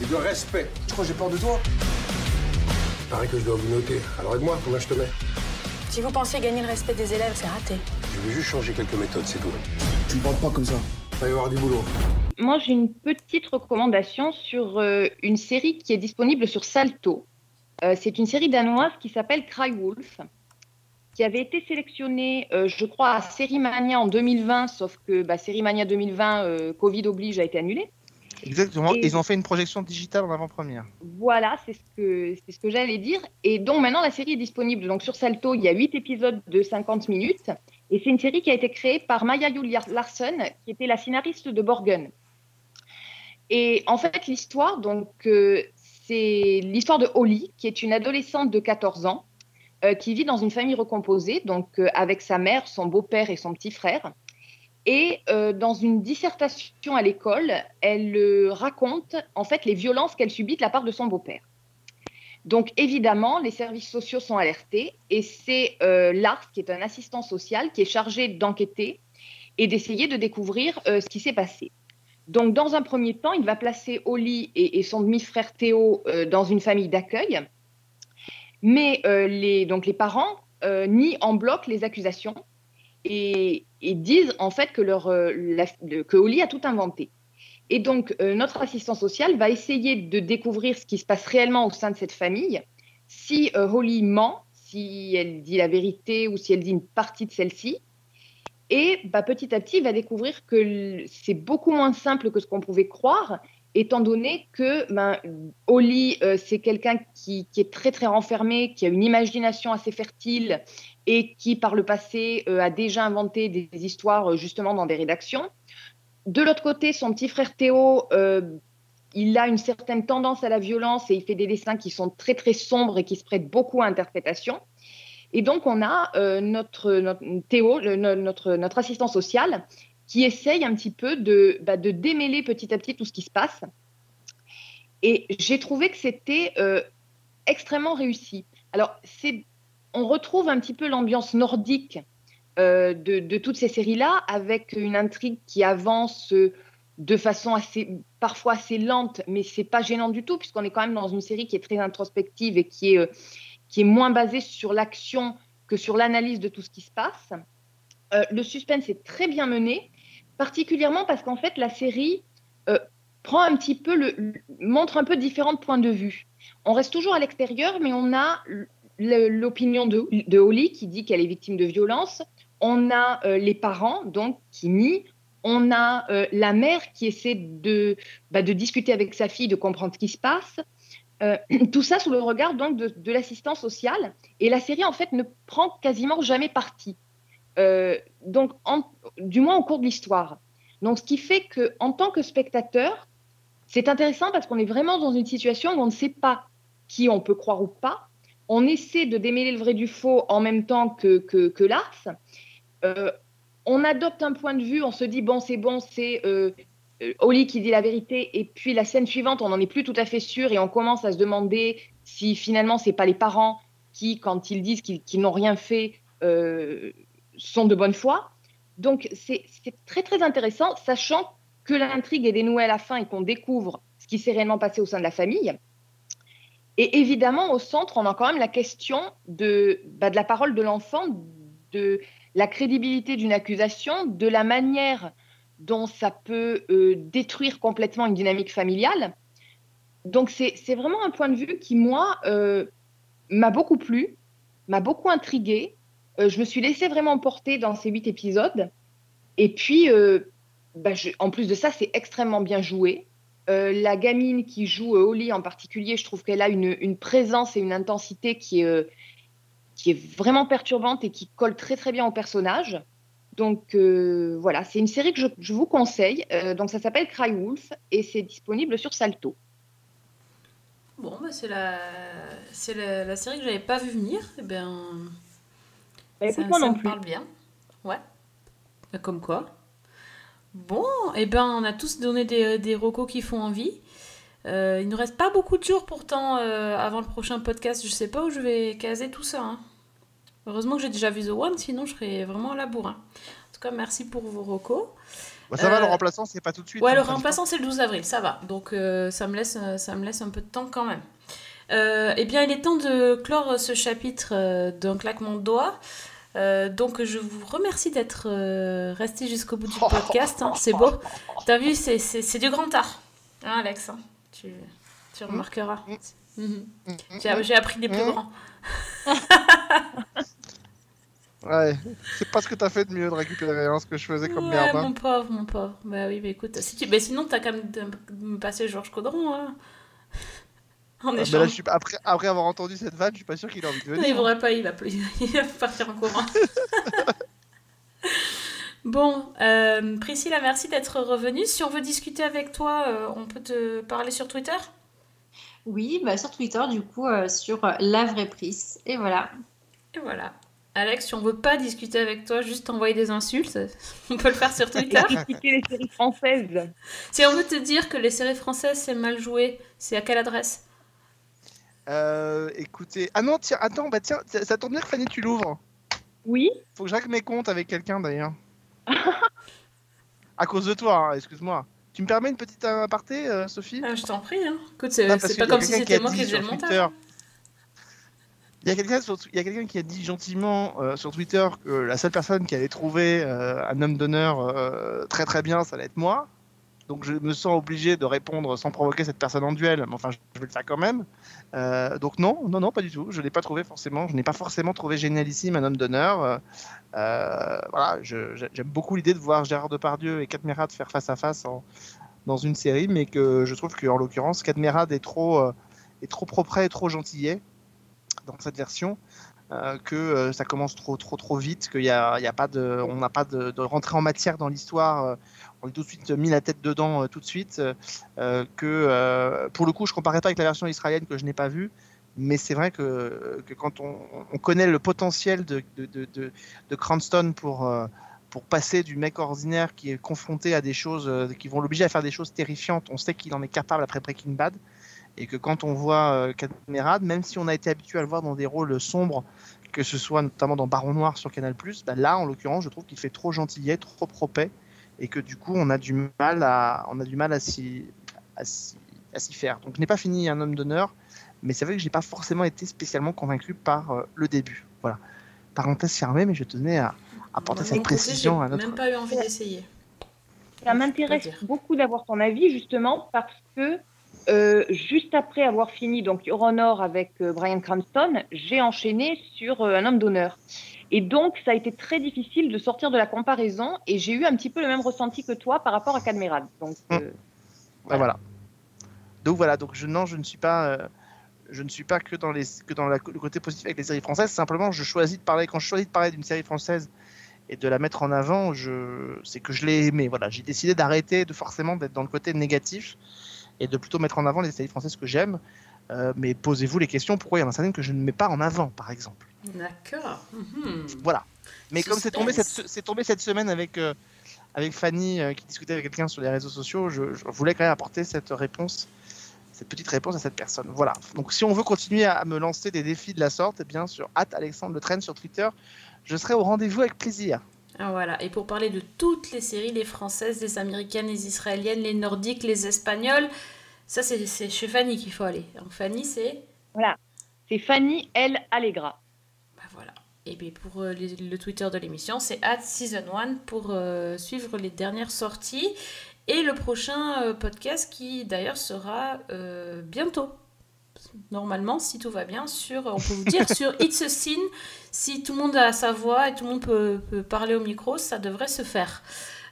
et de respect. Je crois que j'ai peur de toi. Il paraît que je dois vous noter. Alors aide-moi, combien je te mets Si vous pensez gagner le respect des élèves, c'est raté. Je vais juste changer quelques méthodes, c'est tout. Tu me parles pas comme ça. Il va y avoir du boulot. Moi, j'ai une petite recommandation sur euh, une série qui est disponible sur Salto. Euh, c'est une série danoise qui s'appelle Cry Wolf, qui avait été sélectionnée, euh, je crois, à Sérimania en 2020, sauf que bah, Sérimania 2020, euh, Covid oblige, a été annulée. Exactement. Et- Ils ont fait une projection digitale en avant-première. Voilà, c'est ce que ce que j'allais dire. Et donc maintenant la série est disponible. Donc sur Salto, il y a 8 épisodes de 50 minutes. Et c'est une série qui a été créée par Maya Julia Larson, qui était la scénariste de Borgen. Et en fait, l'histoire, donc, euh, c'est l'histoire de Holly, qui est une adolescente de 14 ans, euh, qui vit dans une famille recomposée, donc euh, avec sa mère, son beau-père et son petit frère. Et euh, dans une dissertation à l'école, elle raconte en fait les violences qu'elle subit de la part de son beau-père. Donc évidemment, les services sociaux sont alertés et c'est Lars, qui est un assistant social, qui est chargé d'enquêter et d'essayer de découvrir ce qui s'est passé. Donc dans un premier temps, il va placer Oli et, son demi-frère Théo euh, dans une famille d'accueil, mais euh, les, donc les parents euh, nient en bloc les accusations et, et disent en fait que, leur, euh, que Oli a tout inventé. Et donc, euh, notre assistant social va essayer de découvrir ce qui se passe réellement au sein de cette famille. Si Holly ment, si elle dit la vérité ou si elle dit une partie de celle-ci. Et bah, petit à petit, il va découvrir que c'est beaucoup moins simple que ce qu'on pouvait croire, étant donné que ben, Holly, euh, c'est quelqu'un qui, est très, très renfermé, qui a une imagination assez fertile et qui, par le passé, euh, a déjà inventé des, histoires euh, justement dans des rédactions. De l'autre côté, son petit frère Théo, il a une certaine tendance à la violence et il fait des dessins qui sont très très sombres et qui se prêtent beaucoup à interprétation. Et donc on a euh, notre, Théo, notre, notre assistant social, qui essaye un petit peu de, bah, de démêler petit à petit tout ce qui se passe. Et j'ai trouvé que c'était euh, extrêmement réussi. Alors, on retrouve un petit peu l'ambiance nordique euh, de, de toutes ces séries-là, avec une intrigue qui avance de façon assez, parfois assez lente, mais c'est pas gênant du tout, puisqu'on est quand même dans une série qui est très introspective et qui est, qui est moins basée sur l'action que sur l'analyse de tout ce qui se passe. Euh, le suspense est très bien mené, particulièrement parce qu'en fait, la série euh, montre un peu différents points de vue. On reste toujours à l'extérieur, mais on a l'opinion de, de Holly qui dit qu'elle est victime de violence. On a euh, les parents donc qui nient. On a la mère qui essaie bah, de discuter avec sa fille, de comprendre ce qui se passe. Euh, tout ça sous le regard donc de, de l'assistant social. Et la série en fait ne prend quasiment jamais parti. Euh, donc, du moins au cours de l'histoire. Donc, ce qui fait que, en tant que spectateur, c'est intéressant parce qu'on est vraiment dans une situation où on ne sait pas qui on peut croire ou pas. On essaie de démêler le vrai du faux en même temps que, que, Lars. Euh, on adopte un point de vue, on se dit bon, c'est bon, c'est euh, Holly qui dit la vérité, et puis la scène suivante, on n'en est plus tout à fait sûr, et on commence à se demander si finalement c'est pas les parents qui, quand ils disent qu'ils n'ont rien fait, euh, sont de bonne foi. Donc c'est c'est très très intéressant, sachant que l'intrigue est dénouée à la fin et qu'on découvre ce qui s'est réellement passé au sein de la famille. Et évidemment, au centre, on a quand même la question de, bah, de la parole de l'enfant, de la crédibilité d'une accusation, de la manière dont ça peut euh, détruire complètement une dynamique familiale. Donc c'est vraiment un point de vue qui, moi, euh, m'a beaucoup plu, m'a beaucoup intrigué. Euh, je me suis laissée vraiment porter dans ces huit épisodes. Et puis, bah, en plus de ça, c'est extrêmement bien joué. La gamine qui joue Holly en particulier, je trouve qu'elle a une, présence et une intensité qui est, qui est vraiment perturbante et qui colle très très bien au personnage. Donc euh, voilà, c'est une série que je, je vous conseille. Euh, donc ça s'appelle Cry Wolf et c'est disponible sur Salto. Bon, bah, c'est la... c'est la... la série que j'avais pas vu venir. Et ben. Bah, ça, écoute, moi ça non me plus. parle bien. Ouais. Bah, Comme quoi. Bon, et ben on a tous donné des, des recos qui font envie. Euh, il ne reste pas beaucoup de jours pourtant euh, avant le prochain podcast. Je sais pas où je vais caser tout ça. hein. Heureusement que j'ai déjà vu The One, sinon je serais vraiment à la bourre. hein. En tout cas, merci pour vos recos. Bah, ça va, Euh, le remplaçant, c'est pas tout de suite. Ouais, ça le remplaçant c'est le 12 avril, ça va. Donc euh, ça, me laisse, euh, ça me laisse un peu de temps quand même. Euh, eh bien, il est temps de clore ce chapitre euh, d'un claquement de doigts. Euh, donc je vous remercie d'être euh, resté jusqu'au bout du podcast. hein. C'est beau. T'as vu, c'est- du grand art. Hein, Alex hein. tu, tu remarqueras. Mhm. J'ai j'ai appris des plus grands. Ouais, c'est pas ce que t'as fait de mieux de récupérer hein, ce que je faisais comme Ouais, merde. hein. mon pauvre, mon pauvre. Bah oui, mais écoute, si tu... bah, sinon t'as quand même de me passer Georges Caudron. Hein. En Ah, mais là, échange. je suis pas- après, après avoir entendu cette vanne, je suis pas sûr qu'il ait envie de Non, venir. il voudrait pas, il va, il va partir en courant. bon, euh, Priscilla, merci d'être revenue. Si on veut discuter avec toi, euh, on peut te parler sur Twitter? Oui, bah, sur Twitter, du coup, euh, sur La Vraie Prise. Et voilà. Et voilà. Alex, si on veut pas discuter avec toi, juste envoyer des insultes, on peut le faire sur Twitter. Critiquer les séries françaises. si on veut te dire que les séries françaises c'est mal joué, c'est à quelle adresse? Euh, écoutez. Ah non, tiens, attends, bah tiens, ça, ça tombe bien que Fanny, tu l'ouvres. Oui. Faut que je règle mes comptes avec quelqu'un d'ailleurs. à cause de toi, hein, excuse-moi. Tu me permets une petite aparté, euh, Sophie? Ah, Je t'en prie. Hein. Écoute, c'est pas comme si c'était moi qui faisais le montage. Il y a quelqu'un qui a dit gentiment euh, sur Twitter que la seule personne qui allait trouver euh, un homme d'honneur euh, très très bien, ça allait être moi. Donc je me sens obligé de répondre sans provoquer cette personne en duel, mais enfin je vais le faire quand même. Donc non, non, non, pas du tout. Je l'ai pas trouvé forcément. Je n'ai pas forcément trouvé génialissime un homme d'honneur. Voilà, j'aime beaucoup l'idée de voir Gérard Depardieu et Cadmerade faire face à face en- dans une série, mais que je trouve qu'en l'occurrence Cadmerade est trop, est trop propre et trop gentillet dans cette version. euh, que euh, ça commence trop trop trop vite, qu'il y a, y a pas de, on n'a pas de, de rentrée en matière dans l'histoire, euh, on est tout de suite mis la tête dedans euh, tout de suite, que pour le coup je comparais pas avec la version israélienne que je n'ai pas vue, mais c'est vrai que, que quand on, on connaît le potentiel de, de, de, de, Cranston pour, pour passer du mec ordinaire qui est confronté à des choses qui vont l'obliger à faire des choses terrifiantes, on sait qu'il en est capable après Breaking Bad et que quand on voit euh, Cadmerade, même si on a été habitué à le voir dans des rôles sombres, que ce soit notamment dans Baron Noir sur Canal+, bah là, en l'occurrence, je trouve qu'il fait trop gentillet, trop propet, et que du coup, on a du mal à, on a du mal à s'y, à s'y, à s'y faire. Donc, je n'ai pas fini un homme d'honneur, mais c'est vrai que j'ai pas forcément été spécialement convaincu par euh, le début. Voilà. Parenthèse fermée, mais je tenais à apporter cette précision à J'ai notre. même pas eu envie d'essayer. Ça m'intéresse beaucoup d'avoir ton avis justement parce que euh, juste après avoir fini donc Your Honor avec euh, Brian Cranston, j'ai enchaîné sur euh, Un homme d'honneur. Et donc ça a été très difficile de sortir de la comparaison et j'ai eu un petit peu le même ressenti que toi par rapport à Cadmerade. Donc euh, Ah, voilà. Donc voilà, donc je, non, je ne suis pas, je ne suis pas que dans les, que dans la- le côté positif avec les séries françaises. Simplement, je choisis de parler quand je choisis de parler d'une série française et de la mettre en avant, je, c'est que je l'ai aimé. Voilà, j'ai décidé d'arrêter de forcément d'être dans le côté négatif et de plutôt mettre en avant les séries françaises que j'aime. Euh, mais posez-vous les questions pourquoi il y en a certaines que je ne mets pas en avant, par exemple. D'accord. Mhm. Voilà. Mais comme c'est tombé cette, c'est tombé cette semaine avec, euh, avec Fanny euh, qui discutait avec quelqu'un sur les réseaux sociaux, je, je voulais quand même apporter cette réponse, cette petite réponse à cette personne. Voilà. Donc si on veut continuer à, à me lancer des défis de la sorte, eh bien sur Alexandre Le Train sur Twitter, je serai au rendez-vous avec plaisir. Ah, voilà. Et pour parler de toutes les séries, les françaises, les américaines, les israéliennes, les nordiques, les espagnoles, ça c'est chez Fanny qu'il faut aller. Donc Fanny c'est... voilà, c'est Fanny L Allegra. Et puis pour euh, le Twitter de l'émission, c'est at season 1 pour euh, suivre les dernières sorties. Et le prochain euh, podcast qui d'ailleurs sera bientôt. Normalement, si tout va bien, sur, on peut vous dire sur It's a Scene, si tout le monde a sa voix et tout le monde peut, parler au micro, ça devrait se faire.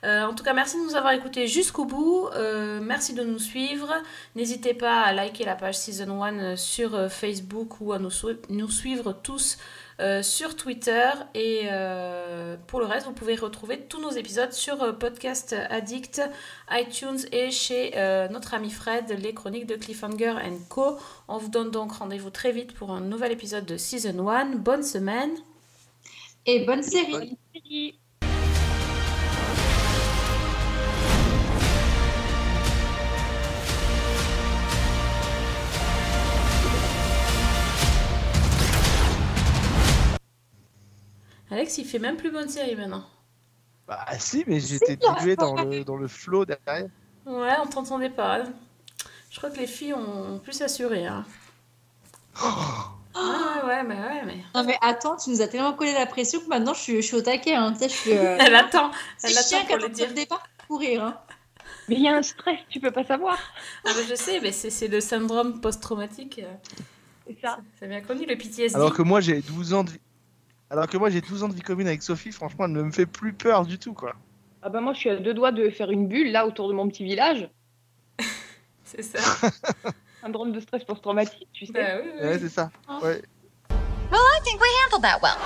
Euh, en tout cas, merci de nous avoir écoutés jusqu'au bout. Euh, merci de nous suivre. N'hésitez pas à liker la page Season 1 sur euh, Facebook ou à nous suivre tous euh, sur Twitter. Et euh, pour le reste, vous pouvez retrouver tous nos épisodes sur euh, Podcast Addict, iTunes et chez euh, notre ami Fred, les chroniques de Cliffhanger Co. On vous donne donc rendez-vous très vite pour un nouvel épisode de Season 1. Bonne semaine. Et bonne série. Alex, il fait même plus bonne série maintenant. Bah si, mais j'étais dilué dans le, dans le flow derrière. Ouais, on t'entendait pas. Je crois que les filles ont plus assuré. Hein. Ah ouais, mais ouais, mais. Non mais attends, tu nous as tellement collé la pression que maintenant je suis, je suis au taquet. Hein. Tu sais, je suis, euh, Elle attend, elle attend pour quand le dire. le départ pour courir. Hein. Mais il y a un stress, tu peux pas savoir. Ah bah, je sais, mais c'est c'est le syndrome post-traumatique. euh, C'est ça. C'est bien connu, le PTSD. Alors que moi j'ai 12 ans de vie... Alors que moi j'ai 12 ans de vie commune avec Sophie, franchement elle ne me fait plus peur du tout quoi. Ah bah moi je suis à deux doigts de faire une bulle là autour de mon petit village. C'est ça. Syndrome de stress post-traumatique, tu sais. Bah oui, oui, Ouais, c'est ça. Ouais. Well, I think we handled that well.